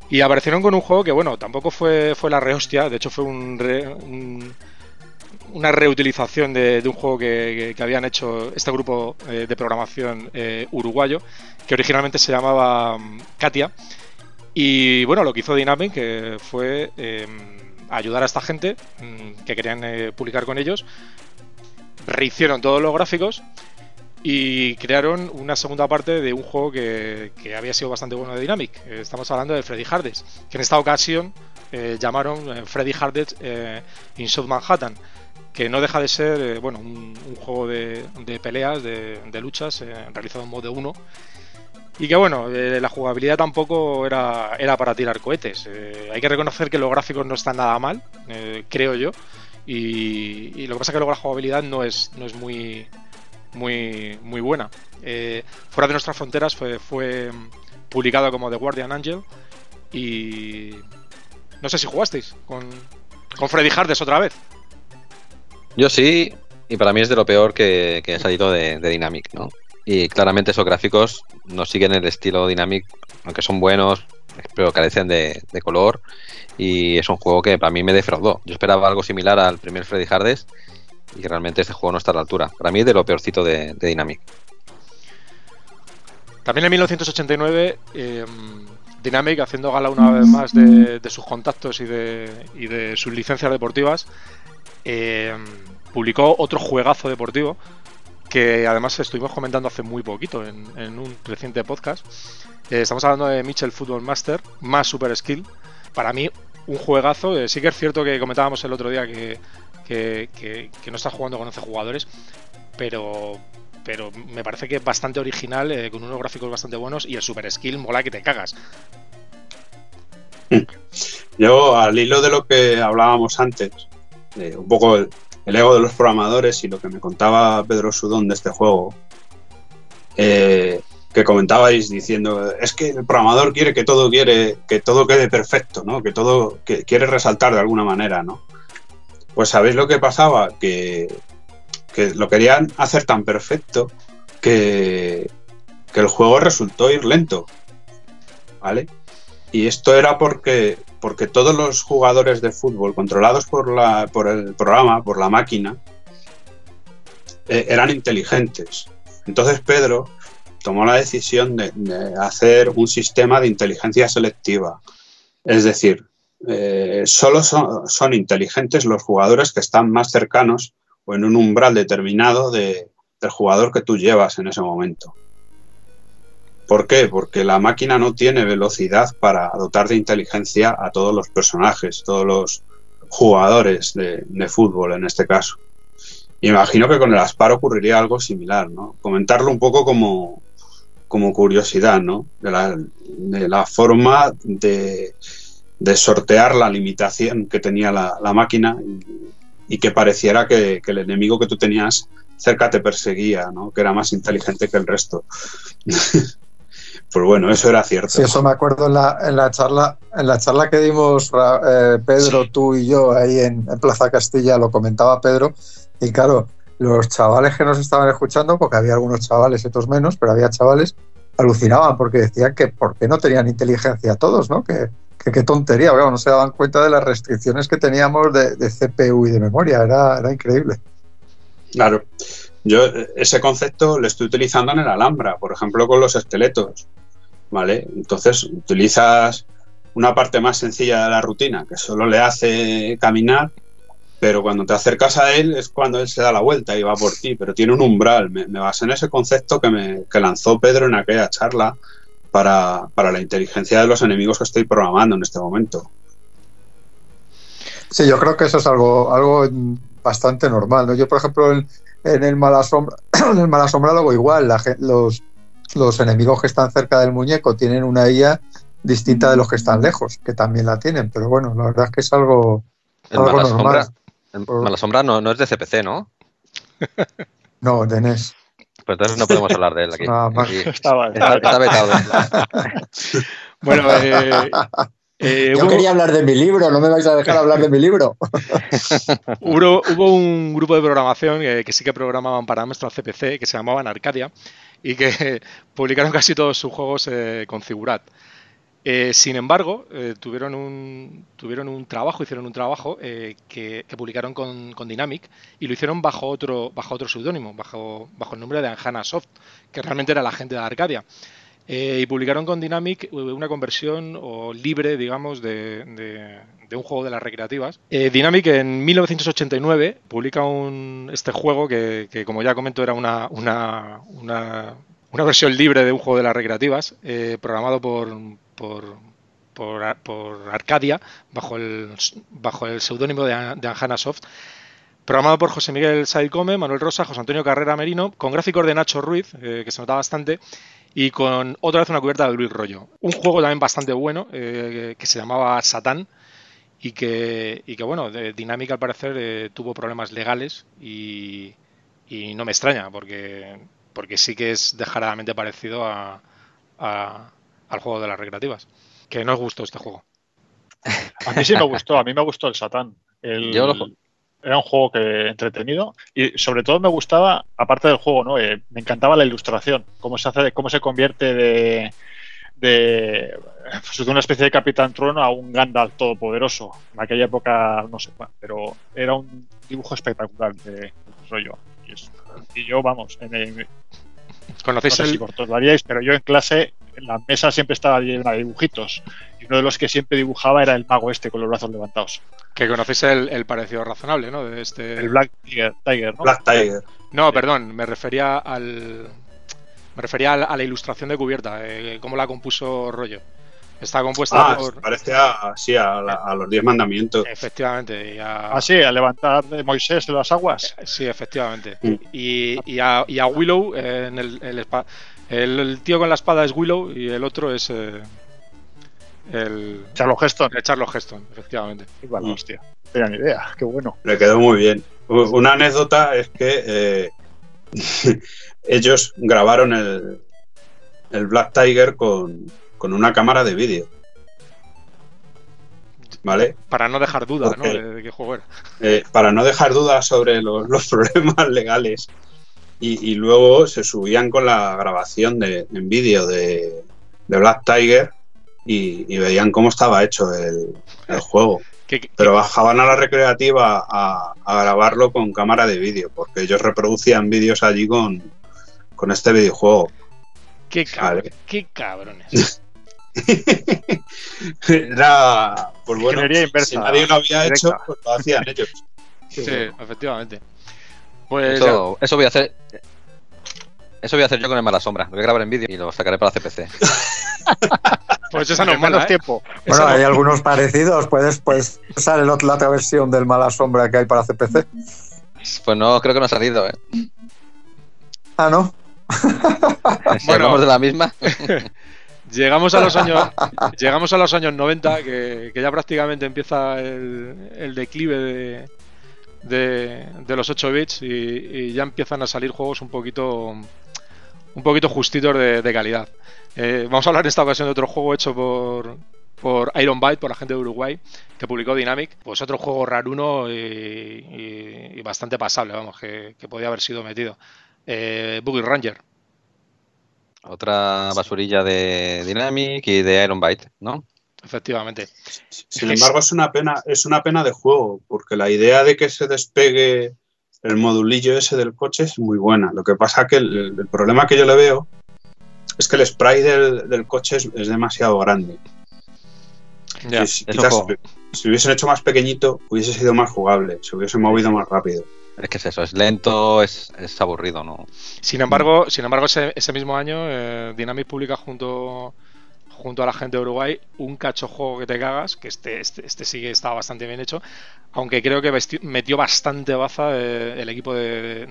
y aparecieron con un juego que, bueno, tampoco fue, fue la rehostia, de hecho fue un una reutilización de, un juego que, habían hecho este grupo eh, de programación eh, uruguayo, que originalmente se llamaba mm, Katia. Y bueno, lo que hizo Dynamic eh, fue ayudar a esta gente mm, que querían publicar con ellos. Rehicieron todos los gráficos y crearon una segunda parte de un juego que, había sido bastante bueno de Dynamic. estamos hablando de Freddy Hardest, que en esta ocasión llamaron Freddy Hardest in South Manhattan que no deja de ser eh, bueno un, juego de, peleas, de, luchas, eh, realizado en modo 1. Y que bueno, eh, la jugabilidad tampoco era, era para tirar cohetes. hay que reconocer que los gráficos no están nada mal, creo yo. Y, lo que pasa es que luego la jugabilidad no es, no es muy, muy, muy buena. fuera de nuestras fronteras fue, fue publicado como The Guardian Angel. Y no sé si jugasteis con, con Freddy Hardes otra vez.
Yo sí, y para mí es de lo peor que, ha salido de, Dynamic, ¿no? Y claramente esos gráficos no siguen el estilo Dynamic, aunque son buenos, pero carecen de, color. Y es un juego que para mí me defraudó. Yo esperaba algo similar al primer Freddy Hardes y realmente este juego no está a la altura. Para mí es de lo peorcito de, Dynamic.
También en 1989, em, Dynamic, haciendo gala una vez más de, sus contactos y de, y de sus licencias deportivas, eh, publicó otro juegazo deportivo que además estuvimos comentando hace muy poquito en, un reciente podcast. Eh, estamos hablando de Mitchell Football Master, más Super Skill. Para mí, un juegazo. Eh, sí que es cierto que comentábamos el otro día que, no está jugando con 11 jugadores, pero, pero me parece que es bastante original, con unos gráficos bastante buenos y el Super Skill mola que te cagas.
Yo, al hilo de lo que hablábamos antes, un poco el, ego de los programadores y lo que me contaba Pedro Sudón de este juego, eh, que comentabais diciendo es que el programador quiere que todo quiere que todo quede perfecto, ¿no? Que todo que quiere resaltar de alguna manera, ¿no? Pues sabéis lo que pasaba que, que lo querían hacer tan perfecto que, que el juego resultó ir lento, ¿vale? Y esto era porque porque todos los jugadores de fútbol controlados por, la, por el programa, por la máquina, eh, eran inteligentes. Entonces Pedro tomó la decisión de, hacer un sistema de inteligencia selectiva. Es decir, eh, solo son, inteligentes los jugadores que están más cercanos o en un umbral determinado del jugador que tú llevas en ese momento. ¿Por qué? Porque la máquina no tiene velocidad para dotar de inteligencia a todos los personajes, todos los jugadores de, fútbol en este caso. Imagino que con el Aspar ocurriría algo similar, ¿no? Comentarlo un poco como, como curiosidad, ¿no? De la, forma de, sortear la limitación que tenía la, máquina y, que pareciera que, que, el enemigo que tú tenías cerca te perseguía, ¿no? Que era más inteligente que el resto. <laughs> Pues bueno, eso era cierto.
Sí, eso me acuerdo en la, en la charla, en la charla que dimos eh, Pedro, tú y yo ahí en, Plaza Castilla, lo comentaba Pedro, y claro, los chavales que nos estaban escuchando, porque había algunos chavales, otros menos, pero había chavales, alucinaban porque decían que por qué no tenían inteligencia todos, ¿no? Que, qué tontería, no se daban cuenta de las restricciones que teníamos de, de CPU y de memoria, era, era increíble.
Claro. Yo ese concepto lo estoy utilizando en el Alhambra, por ejemplo, con los esqueletos. ¿Vale? Entonces utilizas una parte más sencilla de la rutina, que solo le hace caminar, pero cuando te acercas a él es cuando él se da la vuelta y va por ti, pero tiene un umbral. Me, basé en ese concepto que, me, lanzó Pedro en aquella charla para, la inteligencia de los enemigos que estoy programando en este momento.
Sí, yo creo que eso es algo, algo bastante normal. ¿no? Yo, por ejemplo, en, el Malasombra, <clears throat> en el Malasombra lo hago igual. La, los, los enemigos que están cerca del muñeco tienen una IA distinta de los que están lejos, que también la tienen, pero bueno, la verdad es que es algo,
El
algo
Mala
normal.
Sombra, Mala Sombra no, no es de CPC, ¿no?
No, de NES.
Pues entonces no podemos hablar de él aquí.
Ah, vale.
Aquí
Estaba,
está, está vetado. <laughs>
Bueno, eh, eh,
Yo
hubo-
quería hablar de mi libro, no me vais a dejar hablar de mi libro. <laughs>
Hubo, hubo un grupo de programación eh, que sí que programaban para Amstrad CPC que se llamaban Arcadia y que <laughs> publicaron casi todos sus juegos eh, con Figurat. Eh, sin embargo, eh, tuvieron, un, tuvieron un trabajo, hicieron un trabajo eh, que, que publicaron con, con Dynamic y lo hicieron bajo otro, bajo otro seudónimo, bajo, bajo el nombre de Anjana Soft, que realmente era la gente de Arcadia. Eh, y publicaron con Dynamic eh, una conversión libre, digamos, de, un juego de las recreativas. Eh, Dynamic en 1989 publica un, este juego que, como ya comento, era una, versión libre de un juego de las recreativas, programado por, por, por, Ar- por Arcadia, bajo el, bajo el seudónimo de, de Soft. Programado por José Miguel Saicome, Manuel Rosa, José Antonio Carrera Merino, con gráficos de Nacho Ruiz, eh, que se notaba bastante, y con otra vez una cubierta de Luis Rollo. Un juego también bastante bueno, eh, que se llamaba Satán, y que, y que bueno, de Dynamic al parecer eh, tuvo problemas legales y, y no me extraña, porque, porque sí que es descaradamente parecido a, a- al juego de las recreativas. Que no os gustó este juego. <laughs>
A mí sí me gustó, a mí me gustó el Satán. El-
Yo lo-
Era un juego que entretenido y sobre todo me gustaba, aparte del juego, ¿no? Eh, me encantaba la ilustración, cómo se hace, cómo se convierte de, de, pues, de una especie de Capitán Trono a un Gandalf todopoderoso. En aquella época, no sé, pero era un dibujo espectacular de, de rollo. Y, es- y yo, vamos, en el- no
¿Conocéis
sé si
el,
vosotros lo haríais, pero yo en clase, en la mesa siempre estaba llena de dibujitos. Uno de los que siempre dibujaba era el mago este con los brazos levantados.
que conocéis el, el parecido razonable, ¿no? De este...
El Black Tiger, Tiger ¿no?
Black Tiger.
No, perdón, me refería al. Me refería a la, a la ilustración de cubierta, eh, cómo la compuso Rollo. Está compuesta
Ah,
por.
parece a, sí, a, la- a los Diez Mandamientos.
Efectivamente. y a-
Ah, sí, a levantar de Moisés de las aguas.
Sí, efectivamente.
Mm.
Y, y a, y a Willow, eh, en el, el, el- el tío con la espada es Willow y el otro es eh, el,
Charlo Heston.
el Charles Heston, efectivamente.
Igual,
Mm.
hostia. No tenía ni idea. Qué bueno.
Le quedó muy bien. Una anécdota es que eh, <laughs> ellos grabaron el, el Black Tiger con, con una cámara de vídeo. ¿Vale?
Para no dejar duda ¿no?
Ok.
de, de qué juego era. <laughs>
Eh, para no dejar dudas sobre los, <laughs> los problemas legales. Y, y luego se subían con la grabación de, en vídeo de, de Black Tiger y, y veían cómo estaba hecho el, el juego. Pero bajaban a la recreativa a, a grabarlo con cámara de vídeo, porque ellos reproducían vídeos allí con, con este videojuego.
qué, cabr-
Vale.
qué cabrones. <laughs>
Era, pues bueno,
inversa,
si nadie lo había
directa.
hecho, pues lo hacían ellos.
Sí, efectivamente. Pues
Eso, eso voy a hacer. Eso voy a hacer yo con el Mala Sombra. Lo voy a grabar en vídeo y lo sacaré para CPC. <laughs>
pues esa no es mala, ¿eh?
tiempo.
Bueno, hay algunos parecidos. Puedes, puedes usar el otro- la otra versión del Mala Sombra que hay para CPC.
Pues no, creo que no ha salido, ¿eh?
Ah, ¿no? <laughs>
Si
Bueno.
hablamos de la misma. <laughs>
Llegamos a los años llegamos a los años 90 que, que ya prácticamente empieza el, el declive de, de, de los 8 bits y, y ya empiezan a salir juegos un poquito un poquito justitos de, de calidad. Eh, vamos a hablar en esta ocasión de otro juego hecho por por Iron Byte, por la gente de Uruguay, que publicó Dynamic, pues otro juego raruno y, y- y bastante pasable, vamos, que, que podía haber sido metido. Eh, Boogie Ranger.
Otra basurilla de Dynamic y de Iron Byte, ¿no?
Efectivamente.
Sin embargo, es una pena, es una pena de juego, porque la idea de que se despegue el modulillo ese del coche es muy buena. Lo que pasa que el, el problema que yo le veo es que el spray del, del coche es, es demasiado grande.
Ya.
Y si,
es un
quizás, si lo hubiesen hecho más pequeñito, hubiese sido más jugable, se hubiese movido más rápido.
Es que es eso, es lento, es, es aburrido, ¿no?
Sin embargo, sin embargo ese, ese mismo año eh, Dynamic publica junto junto a la gente de Uruguay un cacho juego que te cagas, que este, este, este sí que estaba bastante bien hecho, aunque creo que metió bastante baza eh, el equipo de,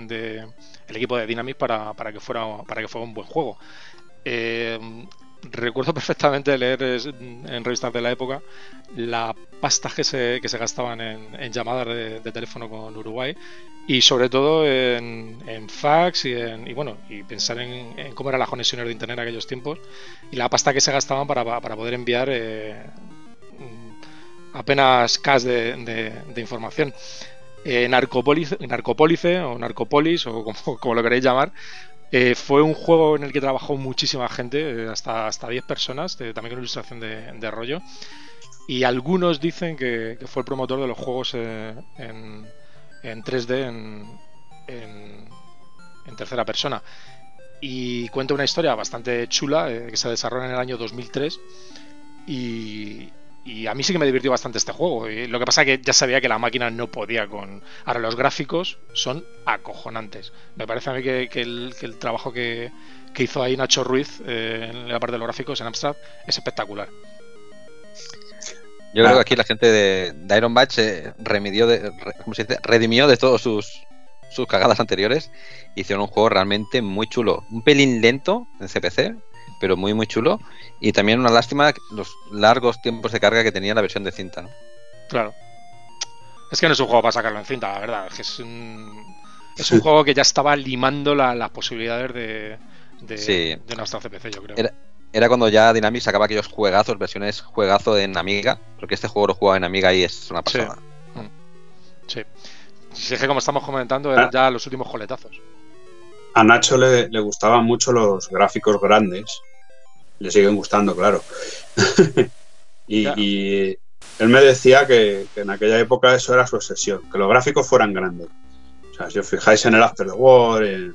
el equipo de Dynamic para, para que fuera para que fuera un buen juego. Recuerdo <laughs> perfectamente leer en revistas de la época la pasta que se, que se gastaban en, llamadas de, teléfono con Uruguay y sobre todo en, fax y, en, y bueno y pensar en, cómo eran las conexiones de internet en aquellos tiempos y la pasta que se gastaban para, poder enviar eh, apenas cas de, información. Eh, Narcopólice, o Narcopolis o como, <laughs> lo queréis llamar eh, fue un juego en el que trabajó muchísima gente, hasta, hasta 10 personas, también con ilustración de, rollo. Y algunos dicen que, fue el promotor de los juegos en, en 3D en, en, tercera persona. Y cuenta una historia bastante chula eh, que se desarrolla en el año 2003 y, y a mí sí que me divirtió bastante este juego. Y lo que pasa es que ya sabía que la máquina no podía con. Ahora, los gráficos son acojonantes. Me parece a mí que, el, trabajo que, hizo ahí Nacho Ruiz eh, en la parte de los gráficos en Amstrad es espectacular.
Yo creo que aquí la gente de, Iron Batch se remedió de, redimió de todos sus, sus cagadas anteriores. Hicieron un juego realmente muy chulo. Un pelín lento en CPC, pero muy muy chulo. Y también una lástima los largos tiempos de carga que tenía la versión de cinta.
Claro. Es que no es un juego para sacarlo en cinta, la verdad. Es, un, es un <laughs> juego que ya estaba limando las posibilidades de, de, nuestra CPC, yo creo
era cuando ya Dynamics sacaba aquellos juegazos, versiones juegazo en Amiga, porque este juego lo jugaba en Amiga y es una pasada.
Sí. Sí. que como estamos comentando, eran ah. ya los últimos coletazos.
A Nacho le, gustaban mucho los gráficos grandes. Le siguen gustando, claro. <laughs> y, él me decía que, en aquella época eso era su obsesión, que los gráficos fueran grandes. O sea, si os fijáis en el After the War, en,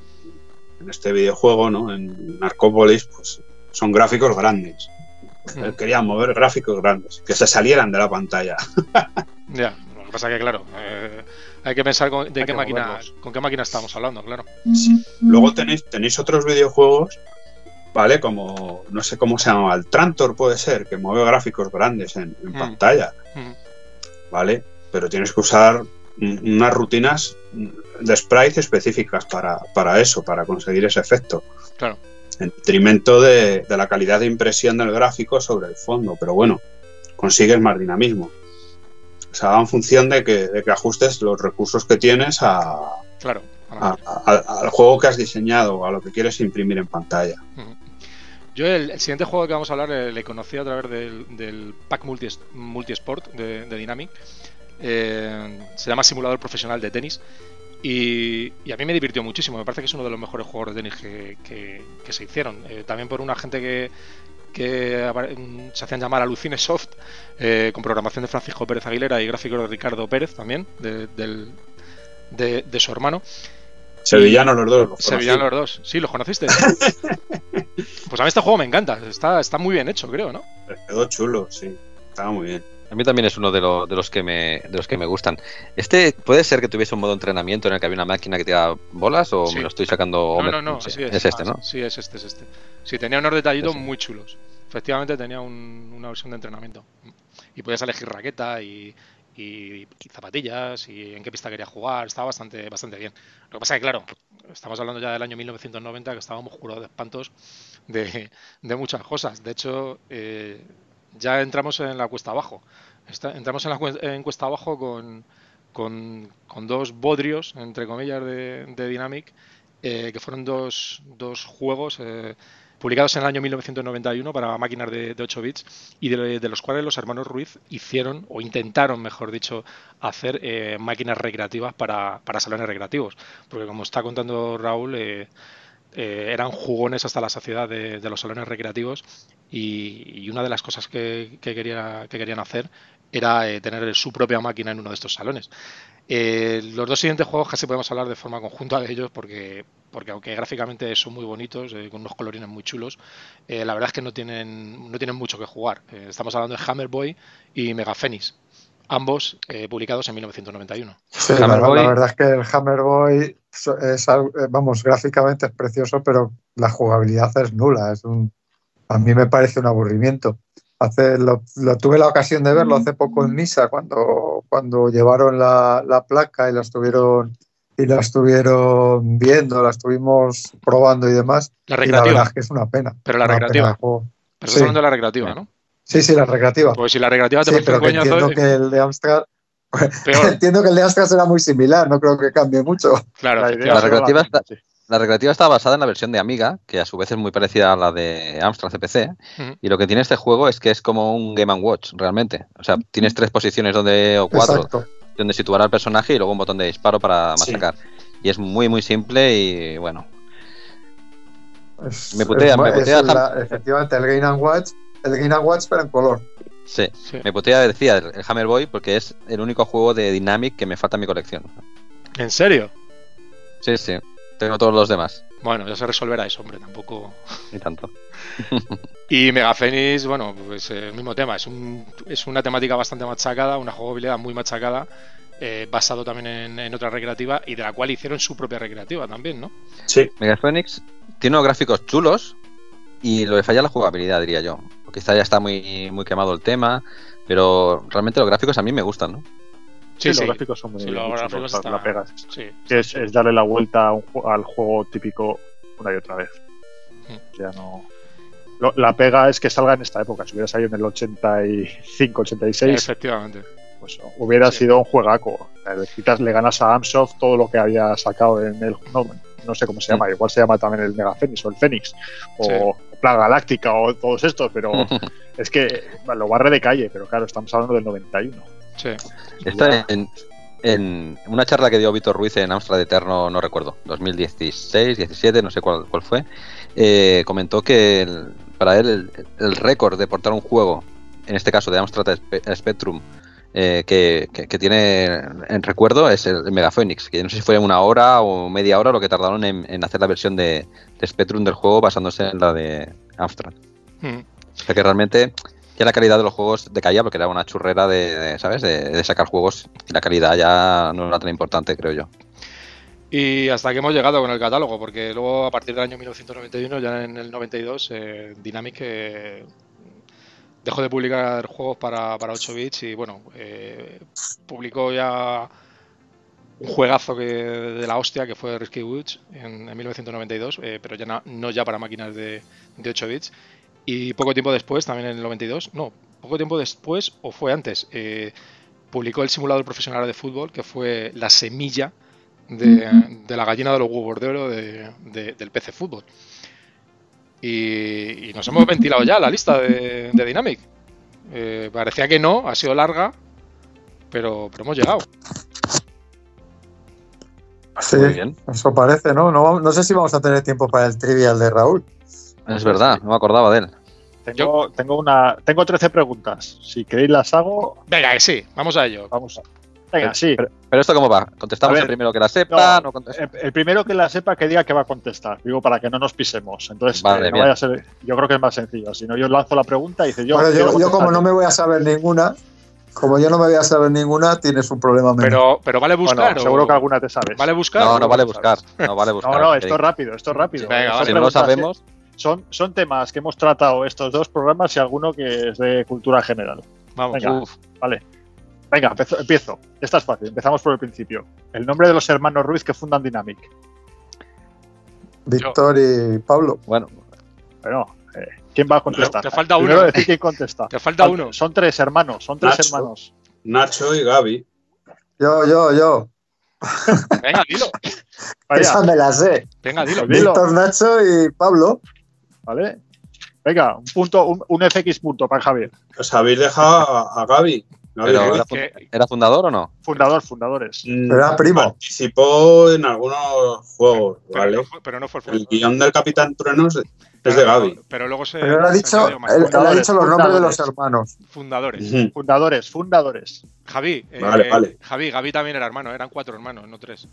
en este videojuego, ¿no? En Narcopolis, pues son gráficos grandes. Él quería mover gráficos grandes, que se salieran de la pantalla. <laughs>
ya, lo que pasa que, claro, eh, hay que pensar con, de qué máquina, con qué máquina estamos hablando, claro.
Luego tenéis, tenéis otros videojuegos, ¿vale? Como, no sé cómo se llama, el Trantor puede ser, que mueve gráficos grandes en, mm. pantalla, mm. ¿vale? Pero tienes que usar unas rutinas de sprite específicas para, para eso, para conseguir ese efecto.
Claro
en detrimento de, la calidad de impresión del gráfico sobre el fondo, pero bueno, consigues más dinamismo. O sea, va en función de que, de que ajustes los recursos que tienes a,
claro,
al juego que has diseñado, a lo que quieres imprimir en pantalla.
Yo el, siguiente juego que vamos a hablar eh, le conocí a través del, pack multi, multisport de, de Dynamic. Eh, se llama Simulador Profesional de Tenis y, a mí me divirtió muchísimo. Me parece que es uno de los mejores juegos de tenis que, se hicieron. Eh, también por una gente que, se hacían llamar Alucine Soft, con programación de Francisco Pérez Aguilera y gráficos de Ricardo Pérez también, de, su hermano.
Sevillano los dos.
Sevillano los dos. Sí, los conociste. <laughs> pues a mí este juego me encanta. Está, está muy bien hecho, creo, ¿no?
Quedó chulo, sí. Estaba muy bien.
A mí también es uno de, de, los que me, de los que me gustan. ¿Este puede ser que tuviese un modo de entrenamiento en el que había una máquina que te da bolas o me lo estoy sacando?
No, no, no, es.
este, ¿no?
Sí, es este, es este. Sí, tenía unos detallitos muy chulos. Efectivamente tenía una versión de entrenamiento. Y podías elegir raqueta y, y, zapatillas y en qué pista quería jugar. Estaba bastante, bastante bien. Lo que pasa es que, claro, estamos hablando ya del año 1990 que estábamos curados de espantos de, de muchas cosas. De hecho, eh, ya entramos en la cuesta abajo. entramos en la cuesta abajo con, con, dos bodrios, entre comillas, de, Dynamic, eh, que fueron dos, dos juegos eh, publicados en el año 1991 para máquinas de, 8 bits y de, los cuales los hermanos Ruiz hicieron, o intentaron, mejor dicho, hacer eh, máquinas recreativas para, salones recreativos. Porque como está contando Raúl, eran jugones hasta la saciedad de, los salones recreativos y, una de las cosas que, que, querían hacer era eh, tener su propia máquina en uno de estos salones. Eh, los dos siguientes juegos casi podemos hablar de forma conjunta de ellos porque, porque aunque gráficamente son muy bonitos, eh, con unos colorines muy chulos, la verdad es que no tienen, no tienen mucho que jugar. estamos hablando de Hammer Boy y Mega Phoenix, ambos publicados en 1991.
la, verdad es que el Hammer Boy es, vamos, gráficamente es precioso, pero la jugabilidad es nula, es un a mí me parece un aburrimiento. Hace, lo, tuve la ocasión de verlo hace poco en misa, cuando, cuando llevaron la, placa y la estuvieron y la estuvieron viendo, la estuvimos probando y demás.
La
Y la
recreativa.
verdad es que es una pena.
Pero la
una
recreativa. Pero estás
Sí.
hablando de la recreativa, ¿no?
Sí, sí, la recreativa.
Pues si la recreativa te
Sí,
parece
pero
un
que
coñazo,
entiendo
eh,
que el de Amstrad.
peor. <laughs>
entiendo que el de Amstrad será muy similar, no creo que cambie mucho.
Claro,
La.
La recreativa está-
sí.
La recreativa está basada en la versión de Amiga, que a su vez es muy parecida a la de Amstrad CPC.
Ujú.
Y lo que tiene este juego es que es como un Game Watch, realmente. O sea, tienes tres posiciones donde, o cuatro
Exacto.
donde situar al personaje y luego un botón de disparo para
Sí.
machacar. Y es muy, muy simple y bueno.
Es-
Me putea,
es-
me
es
putea
la- efectivamente, el Game and Watch, el Game and Watch, pero en color.
Sí,
Sí.
me putea decía el, el Hammer Boy porque es el único juego de Dynamic que me falta en mi colección.
¿En serio?
Sí, sí. Tengo todos los demás.
Bueno, ya se resolverá eso, hombre, tampoco.
Ni tanto. <laughs>
Y Mega Phoenix, bueno, pues eh, el mismo tema, es, un, es una temática bastante machacada, una jugabilidad muy machacada, eh, basado también en, en otra recreativa y de la cual hicieron su propia recreativa también, ¿no?
Sí,
Mega Phoenix tiene unos gráficos chulos y lo que falla es la jugabilidad, diría yo. Quizá ya está muy, muy quemado el tema, pero realmente los gráficos a mí me gustan, ¿no?
Sí, los gráficos son muy,
Sí, los gráficos
la-
están-
la pegas.
Sí,
es, es darle la vuelta un al juego típico una y otra vez.
Mm.
Ya no. Lo- la pega es que salga en esta época. Si hubiera salido en el 85, 86,
efectivamente.
pues hubiera sido un juegaco. Le, quitas, le ganas a Amsoft todo lo que había sacado en el. No, no sé cómo se llama, igual se llama también el Mega Phoenix o el Fénix o. Plaga Galáctica o todos estos, pero <laughs> es que lo barre de calle. Pero claro, estamos hablando del 91.
Sí.
Está en, en una charla que dio Víctor Ruiz en Amstrad Eterno, no recuerdo, 2016, 17, no sé cuál, cuál fue, eh, comentó que el- para él el, el récord de portar un juego, en este caso de Amstrad Spe- Spectrum, eh, que, que- que tiene en recuerdo es el, Mega Phoenix, que no sé si fue una hora o media hora lo que tardaron en, en hacer la versión de, de Spectrum del juego basándose en la de Amstrad.
Mm.
O sea que realmente ya la calidad de los juegos decaía porque era una churrera de, ¿sabes? De, sacar juegos y la calidad ya no era tan importante, creo yo.
Y hasta que hemos llegado con el catálogo, porque luego a partir del año 1991, ya en el 92, eh, Dynamic dejó de publicar juegos para, para 8 bits y bueno, eh, publicó ya un juegazo que, de la hostia que fue Risky Woods en, en 1992, eh, pero ya no, no ya para máquinas de, de 8 bits. Y poco tiempo después, también en el 92, no, poco tiempo después, o fue antes, eh, publicó el simulador profesional de fútbol, que fue la semilla de, de la gallina de los huevos de oro de- de- del PC Fútbol. Y, y nos hemos ventilado ya la lista de, de Dynamic. Eh, parecía que no, ha sido larga, pero, pero hemos llegado.
Sí,
Muy bien.
eso parece, ¿no? No sé si vamos a tener tiempo para el trivial de Raúl.
Es verdad, no me acordaba de él.
Tengo, tengo, una, tengo 13 preguntas. Si queréis las hago,
Venga, que sí, vamos a ello.
vamos a. Venga, sí.
Pero, pero esto cómo va? ¿Contestamos
ver,
el primero que la sepa?
no,
¿No contest-
El, el primero que la sepa que diga que va a contestar. Digo, para que no nos pisemos. Entonces,
Vale,
eh, no vaya a ser. Yo creo que es más sencillo. Si no, yo lanzo la pregunta y dice yo.
Bueno, yo, yo como no me voy a saber ninguna, como yo no me voy a saber ninguna, tienes un problema menos.
Pero, pero vale
Bueno,
buscar. o-
seguro que alguna te sabes.
¿Vale buscar?
No, no vale buscar. No vale buscar.
No, esto es rápido, esto es rápido.
Venga,
Son
vale.
Si no lo sabemos,
Son, son temas que hemos tratado estos dos programas y alguno que es de cultura general.
Vamos.
Venga.
uf,
Venga, empezo- empiezo. Esta es fácil. Empezamos por el principio. El nombre de los hermanos Ruiz que fundan Dynamic.
Víctor y Pablo.
bueno,
Bueno, eh, ¿quién va a contestar?
Te falta
Primero
uno.
decir quién contesta. <laughs>
Te falta
Fal-
uno.
Son tres hermanos, son tres
Nacho.
hermanos.
Nacho y Gaby.
Yo, yo, yo.
Venga, <laughs> dilo.
Vaya,
Esa me la sé.
Venga, dilo.
Dilo.
Víctor, Nacho y Pablo.
¿Vale? Venga, un punto, un, un FX punto para Javier.
Os habéis dejado a, a Gaby.
Pero-.
Que-
¿era fundador o no?
Fundador, fundadores.
Mm,
Pero era primo.
Participó en algunos juegos,
pero,
¿vale?
no fue, pero no fue el
El
fundador.
guion del Capitán Truenos es
Pero-
de Gaby.
Pero luego se.
Pero él ha dicho, él, él ha dicho los nombres de los hermanos.
Fundadores.
Fundadores, fundadores.
Javi. eh,
Vale, vale.
Javi, Gaby también era hermano. Eran cuatro hermanos, no tres.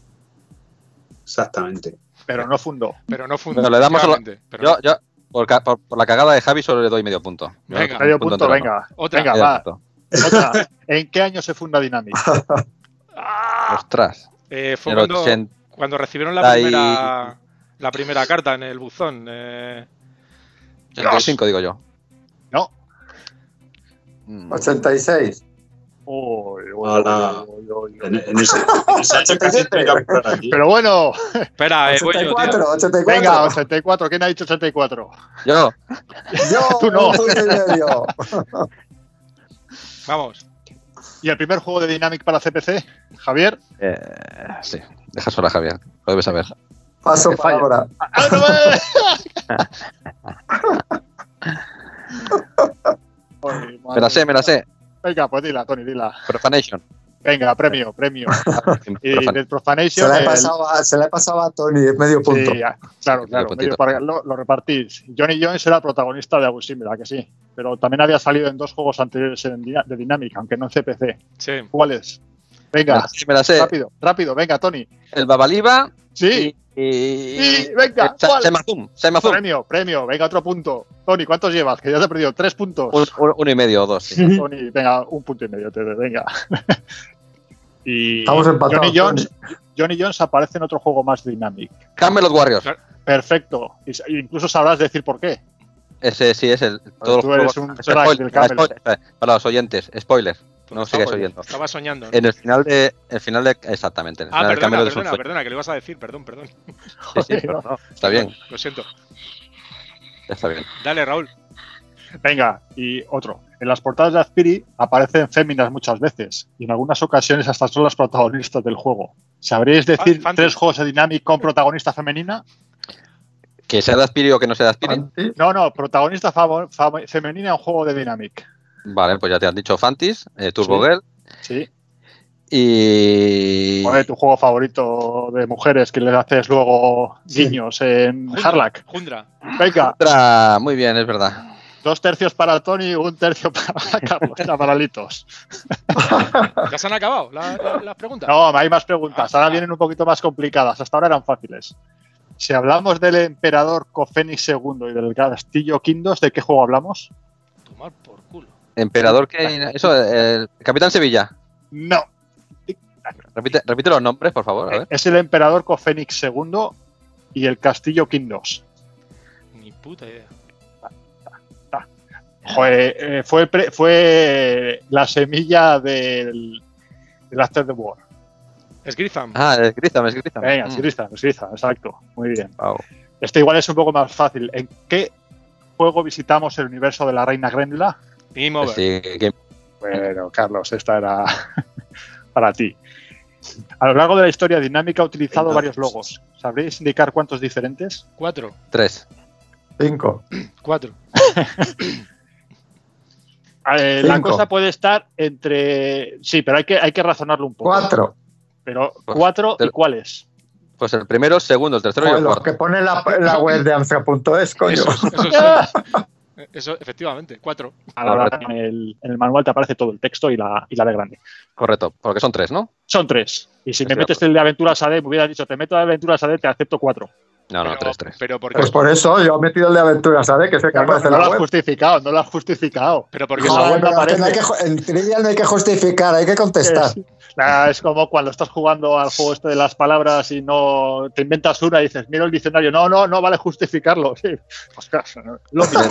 Exactamente.
Pero no fundó.
Pero no fundó.
Bueno, le damos
efectivamente, pero
Yo, yo por, por- por la cagada de Javi solo le doy medio punto.
Venga.
Medio punto,
entero no.
venga.
Otra.
Venga,
Medio
va.
punto.
Otra. ¿En qué año se funda Dynamic? <laughs>
¡Ah!
Ostras.
Eh, fue cuando,
80
cuando recibieron la primera, la primera carta en el buzón. eh,
85 digo yo.
No,
Mm,
86.
En, en ese, en ese. <laughs>
Pero bueno,
Espera, eh, voy yo, tío.
84, 84.
venga, 84. ¿Quién ha dicho 84?
Yo,
Yo, <laughs>
Tú no. <laughs>
Vamos.
¿Y el primer juego de Dynamic para CPC? Javier.
eh, sí, deja sola Javier, lo debes saber.
Paso.
¡Ah, no me- Ay,
Me la sé, me la sé.
Venga, pues dila, Tony, dila.
Profanation.
Venga, premio, premio. <laughs> Y
Profan-
de
Se
Profanation.
la, he
el-
pasado a, se la he pasado a Tony, es medio punto.
Sí, ya, claro, claro.
puntito.
medio para- lo, lo repartís. Johnny Jones era protagonista de Abusim, ¿verdad que sí? Pero también había salido en dos juegos anteriores de Dynamic, aunque no en CPC.
Sí.
¿Cuáles?
Me
Venga,
la sé, me la sé.
rápido, rápido, venga, Tony.
El Babaliba
Sí,
y. y-
Sí, venga,
eh. Semazum, Semazum.
premio, premio, venga, otro punto. Tony, ¿cuántos llevas? Que ya te he perdido tres puntos.
Un- un- uno y medio o dos. sí. <laughs>
Tony, venga, un punto y medio, te venga. <laughs> y
Estamos empatados,
Johnny Jones, Johnny Jones aparece en otro juego más Dynamic.
Camelot Warriors.
Perfecto. Incluso sabrás decir por qué.
Ese sí es el. Todos
tú
los
eres
juegos-
un
Spoiler,
del Camelot.
spoiler, espera, Para los oyentes, spoiler. No oyendo.
Estaba soñando. ¿no?
En el final de. El final de. Exactamente. En el
Ah,
final
perdona, perdona, que lo ibas a decir, perdón, perdón.
Sí, sí, pero no, está bien,
Lo siento.
ya está bien.
Dale, Raúl.
Venga, y otro. En las portadas de Azpiri aparecen féminas muchas veces y en algunas ocasiones hasta son las protagonistas del juego. ¿Sabríais decir
Fantasy.
tres juegos de Dynamic con protagonista femenina?
Que sea de Aspiri o que no sea de Aspiri.
Fanti,
No, no, protagonista femenina en un juego de Dynamic.
Vale, pues ya te han dicho Fantis, eh, Turbo
Sí.
Girl
Sí.
y.
¿Cuál es tu juego favorito de mujeres que le haces luego guiños en
Jundra,
Harlack?
Jundra.
Venga,
Otra, muy bien, es verdad.
dos tercios para Tony, un tercio para <laughs> Carlos, chavalalitos. <laughs>
¿Ya se han acabado la- la- las preguntas?
No, hay más preguntas. Ahora vienen un poquito más complicadas. Hasta ahora eran fáciles. Si hablamos del emperador Cofénix II y del castillo Quindos, ¿de qué juego hablamos?
Tomar por.
Emperador que. Eso, el Capitán Sevilla.
No,
Repite, repite los nombres, por favor. A ver.
es el emperador Cofénix II y el castillo Quindos.
Ni puta idea.
Joder, eh, fue, fue la semilla del, del After the War.
Es Gritham.
Ah, es Grizam, es Grizam.
Venga,
Mm.
es Grista, es Grista, exacto. Muy bien.
Wow.
Este igual es un poco más fácil. ¿En qué juego visitamos el universo de la reina Grendla?
Game over.
Sí,
Bueno, Carlos, esta era <laughs> para ti. A lo largo de la historia dinámica ha utilizado varios logos. ¿Sabréis indicar cuántos diferentes?
Cuatro.
tres.
cinco.
Cuatro. <clears throat>
Eh, la cosa puede estar entre. Sí, pero hay que, hay que razonarlo un poco.
Cuatro.
Pero
Pues,
cuatro y cuáles.
Pues el primero, el segundo, el tercero y
los
cuarto.
que pone la, la web de coño.
Eso, eso sí. <laughs> Eso, efectivamente, cuatro.
Ahora en el, en el manual te aparece todo el texto y la, y la de grande.
Correcto, porque son tres, ¿no?
Son tres. Y si me metes el de Aventuras AD, me hubieras dicho, te meto de Aventuras AD, te acepto cuatro.
No, no,
pero,
tres, tres.
Pero porque,
Pues por eso yo he metido el de aventuras, ¿sabes? Que es el que
No,
aparece en
no lo
la
has justificado, no lo has justificado.
pero porque
Joder, no
pero no hay que en Trivial no hay que justificar, hay que contestar.
Es, Nah, es como cuando estás jugando al juego este de las palabras y no te inventas una y dices, miro el diccionario. No, no, no vale justificarlo. <laughs> Sí. Ostras, lo mismo.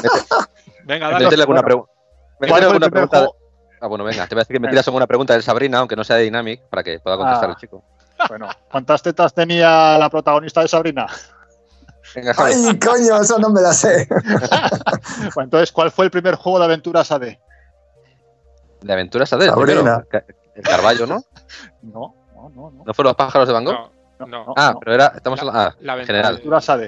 Venga, dale.
Métele alguna,
bueno.
pregunta.
¿Cuál
Métele
fue el
alguna pregunta.
juego?
Ah, bueno, venga, te voy a decir que me tiras <laughs> alguna pregunta de Sabrina, aunque no sea de Dynamic, para que pueda contestar
Ah.
el chico.
Bueno, ¿cuántas tetas tenía la protagonista de Sabrina?
Venga.
Ay, coño, eso no me la sé. <laughs>
Bueno, entonces, ¿cuál fue el primer juego de aventuras AD?
De aventuras AD,
Sabrina.
primero. El Carballo, ¿no? <laughs>
No, no, no. no.
¿No fueron los pájaros de Van Gogh?
No, no.
no.
ah, pero era. Estamos en la. Ah,
La aventura
general.
Aventuras AD.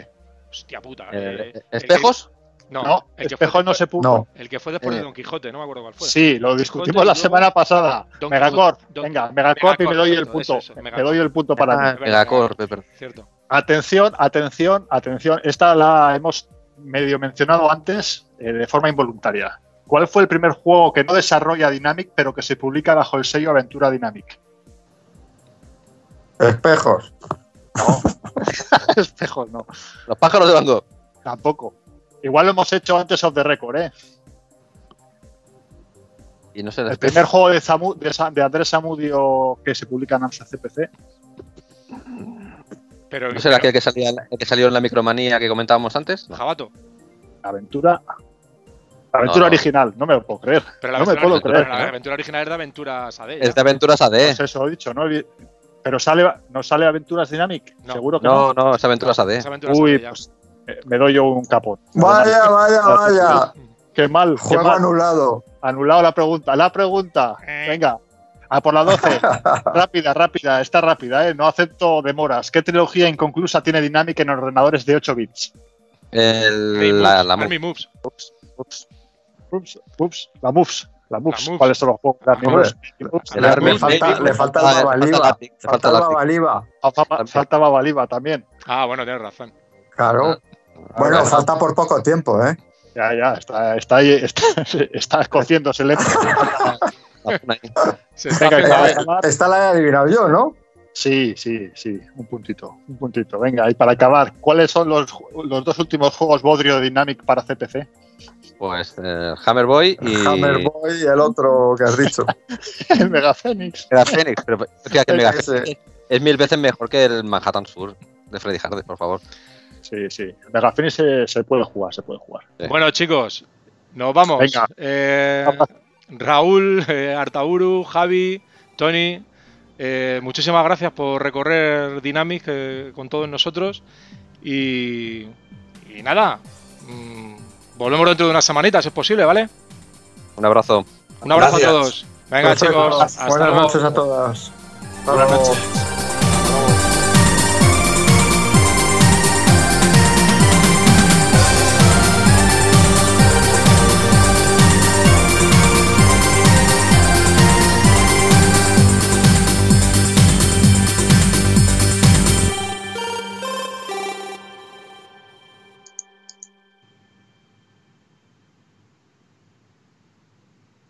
Hostia puta.
eh,
eh,
¿Espejos?
No,
No,
el que, fue,
no se pudo.
No.
el que fue después de
Eh.
Don Quijote, no me acuerdo cuál fue.
Sí, lo discutimos la
luego-
semana pasada.
Don
Megacorp.
Don-
Venga, Megacorp y me doy el
Megacorp,
punto.
eso, eso,
Me
Megacorp.
doy el punto para mí.
Ah, Megacorp, Pepper.
Cierto.
Atención, atención, atención. Esta la hemos medio mencionado antes eh, de forma involuntaria. ¿Cuál fue el primer juego que no desarrolla Dynamic, pero que se publica bajo el sello Aventura Dynamic?
Espejos.
No. <laughs> Espejos, no.
Los pájaros de Van Gogh.
Tampoco. Igual lo hemos hecho antes of the record, ¿eh?
Y no sé,
El primer juego de, Zamu- de, de Andrés Samudio que se publica en AMSA CPC.
Pero,
¿No será
pero-
aquel que, salía, el que salió en la micromanía que comentábamos antes? No.
Jabato.
Aventura. La aventura
no.
original, no me lo puedo creer.
Pero la,
no me puedo creer.
la
¿eh?
aventura original es de Aventuras AD.
Es de Aventuras AD.
Pues eso he dicho, ¿no? Pero sale, ¿no sale Aventuras Dynamic?
No.
Seguro que no.
No, no, es Aventuras AD.
Es Aventuras
Uy,
AD
pues me doy yo un capón.
Vaya, vaya, vaya.
Qué mal, qué
Juego
mal.
anulado.
Anulado la pregunta. La pregunta.
Eh.
Venga. A por la 12. <laughs> rápida, rápida. Está rápida, ¿eh? No acepto demoras. ¿Qué trilogía inconclusa tiene Dynamic en ordenadores de 8 bits?
El- la,
Moves,
la
Army Moves.
Ups, ups, ups, ups. La Moves. La Moves.
Moves.
¿Cuáles son los juegos? La Moves. Moves.
el
Le,
Army
le falta, le falta el
falta-
Babaliba.
falta lápiz.
Babaliba.
Falta- Faltaba Baliba también.
Ah, bueno, tienes razón.
Claro. Bueno, falta por poco tiempo, ¿eh?
Ya, ya. Está, está ahí. Está, <laughs> está cociéndose lento.
Se está
Venga,
Esta la he adivinado yo, ¿no?
Sí, sí, sí, un puntito, un puntito. Venga, y para acabar, ¿cuáles son los, los dos últimos juegos Bodrio Dynamic para CPC?
Pues eh, Hammerboy y.
Hammerboy y el otro que has dicho. <laughs>
El Mega Phoenix.
Mega Phoenix, pero fíjate, el Mega <laughs>
Ese.
Phoenix es mil veces mejor que el Manhattan Sur de Freddy Hardy, por favor.
Sí, sí. Mega Phoenix se, se puede jugar, se puede jugar.
Sí.
Bueno, chicos, nos vamos.
Venga.
Eh, Raúl, eh, Artauru, Javi, Tony, eh, muchísimas gracias por recorrer Dynamic eh, con todos nosotros. Y, y nada, mm, volvemos dentro de unas semanitas, si es posible, ¿vale?
Un abrazo.
Un abrazo
Gracias.
a todos. Venga,
Perfecto.
chicos, hasta
Buenas
luego.
noches a todas. Hasta
Buenas noches.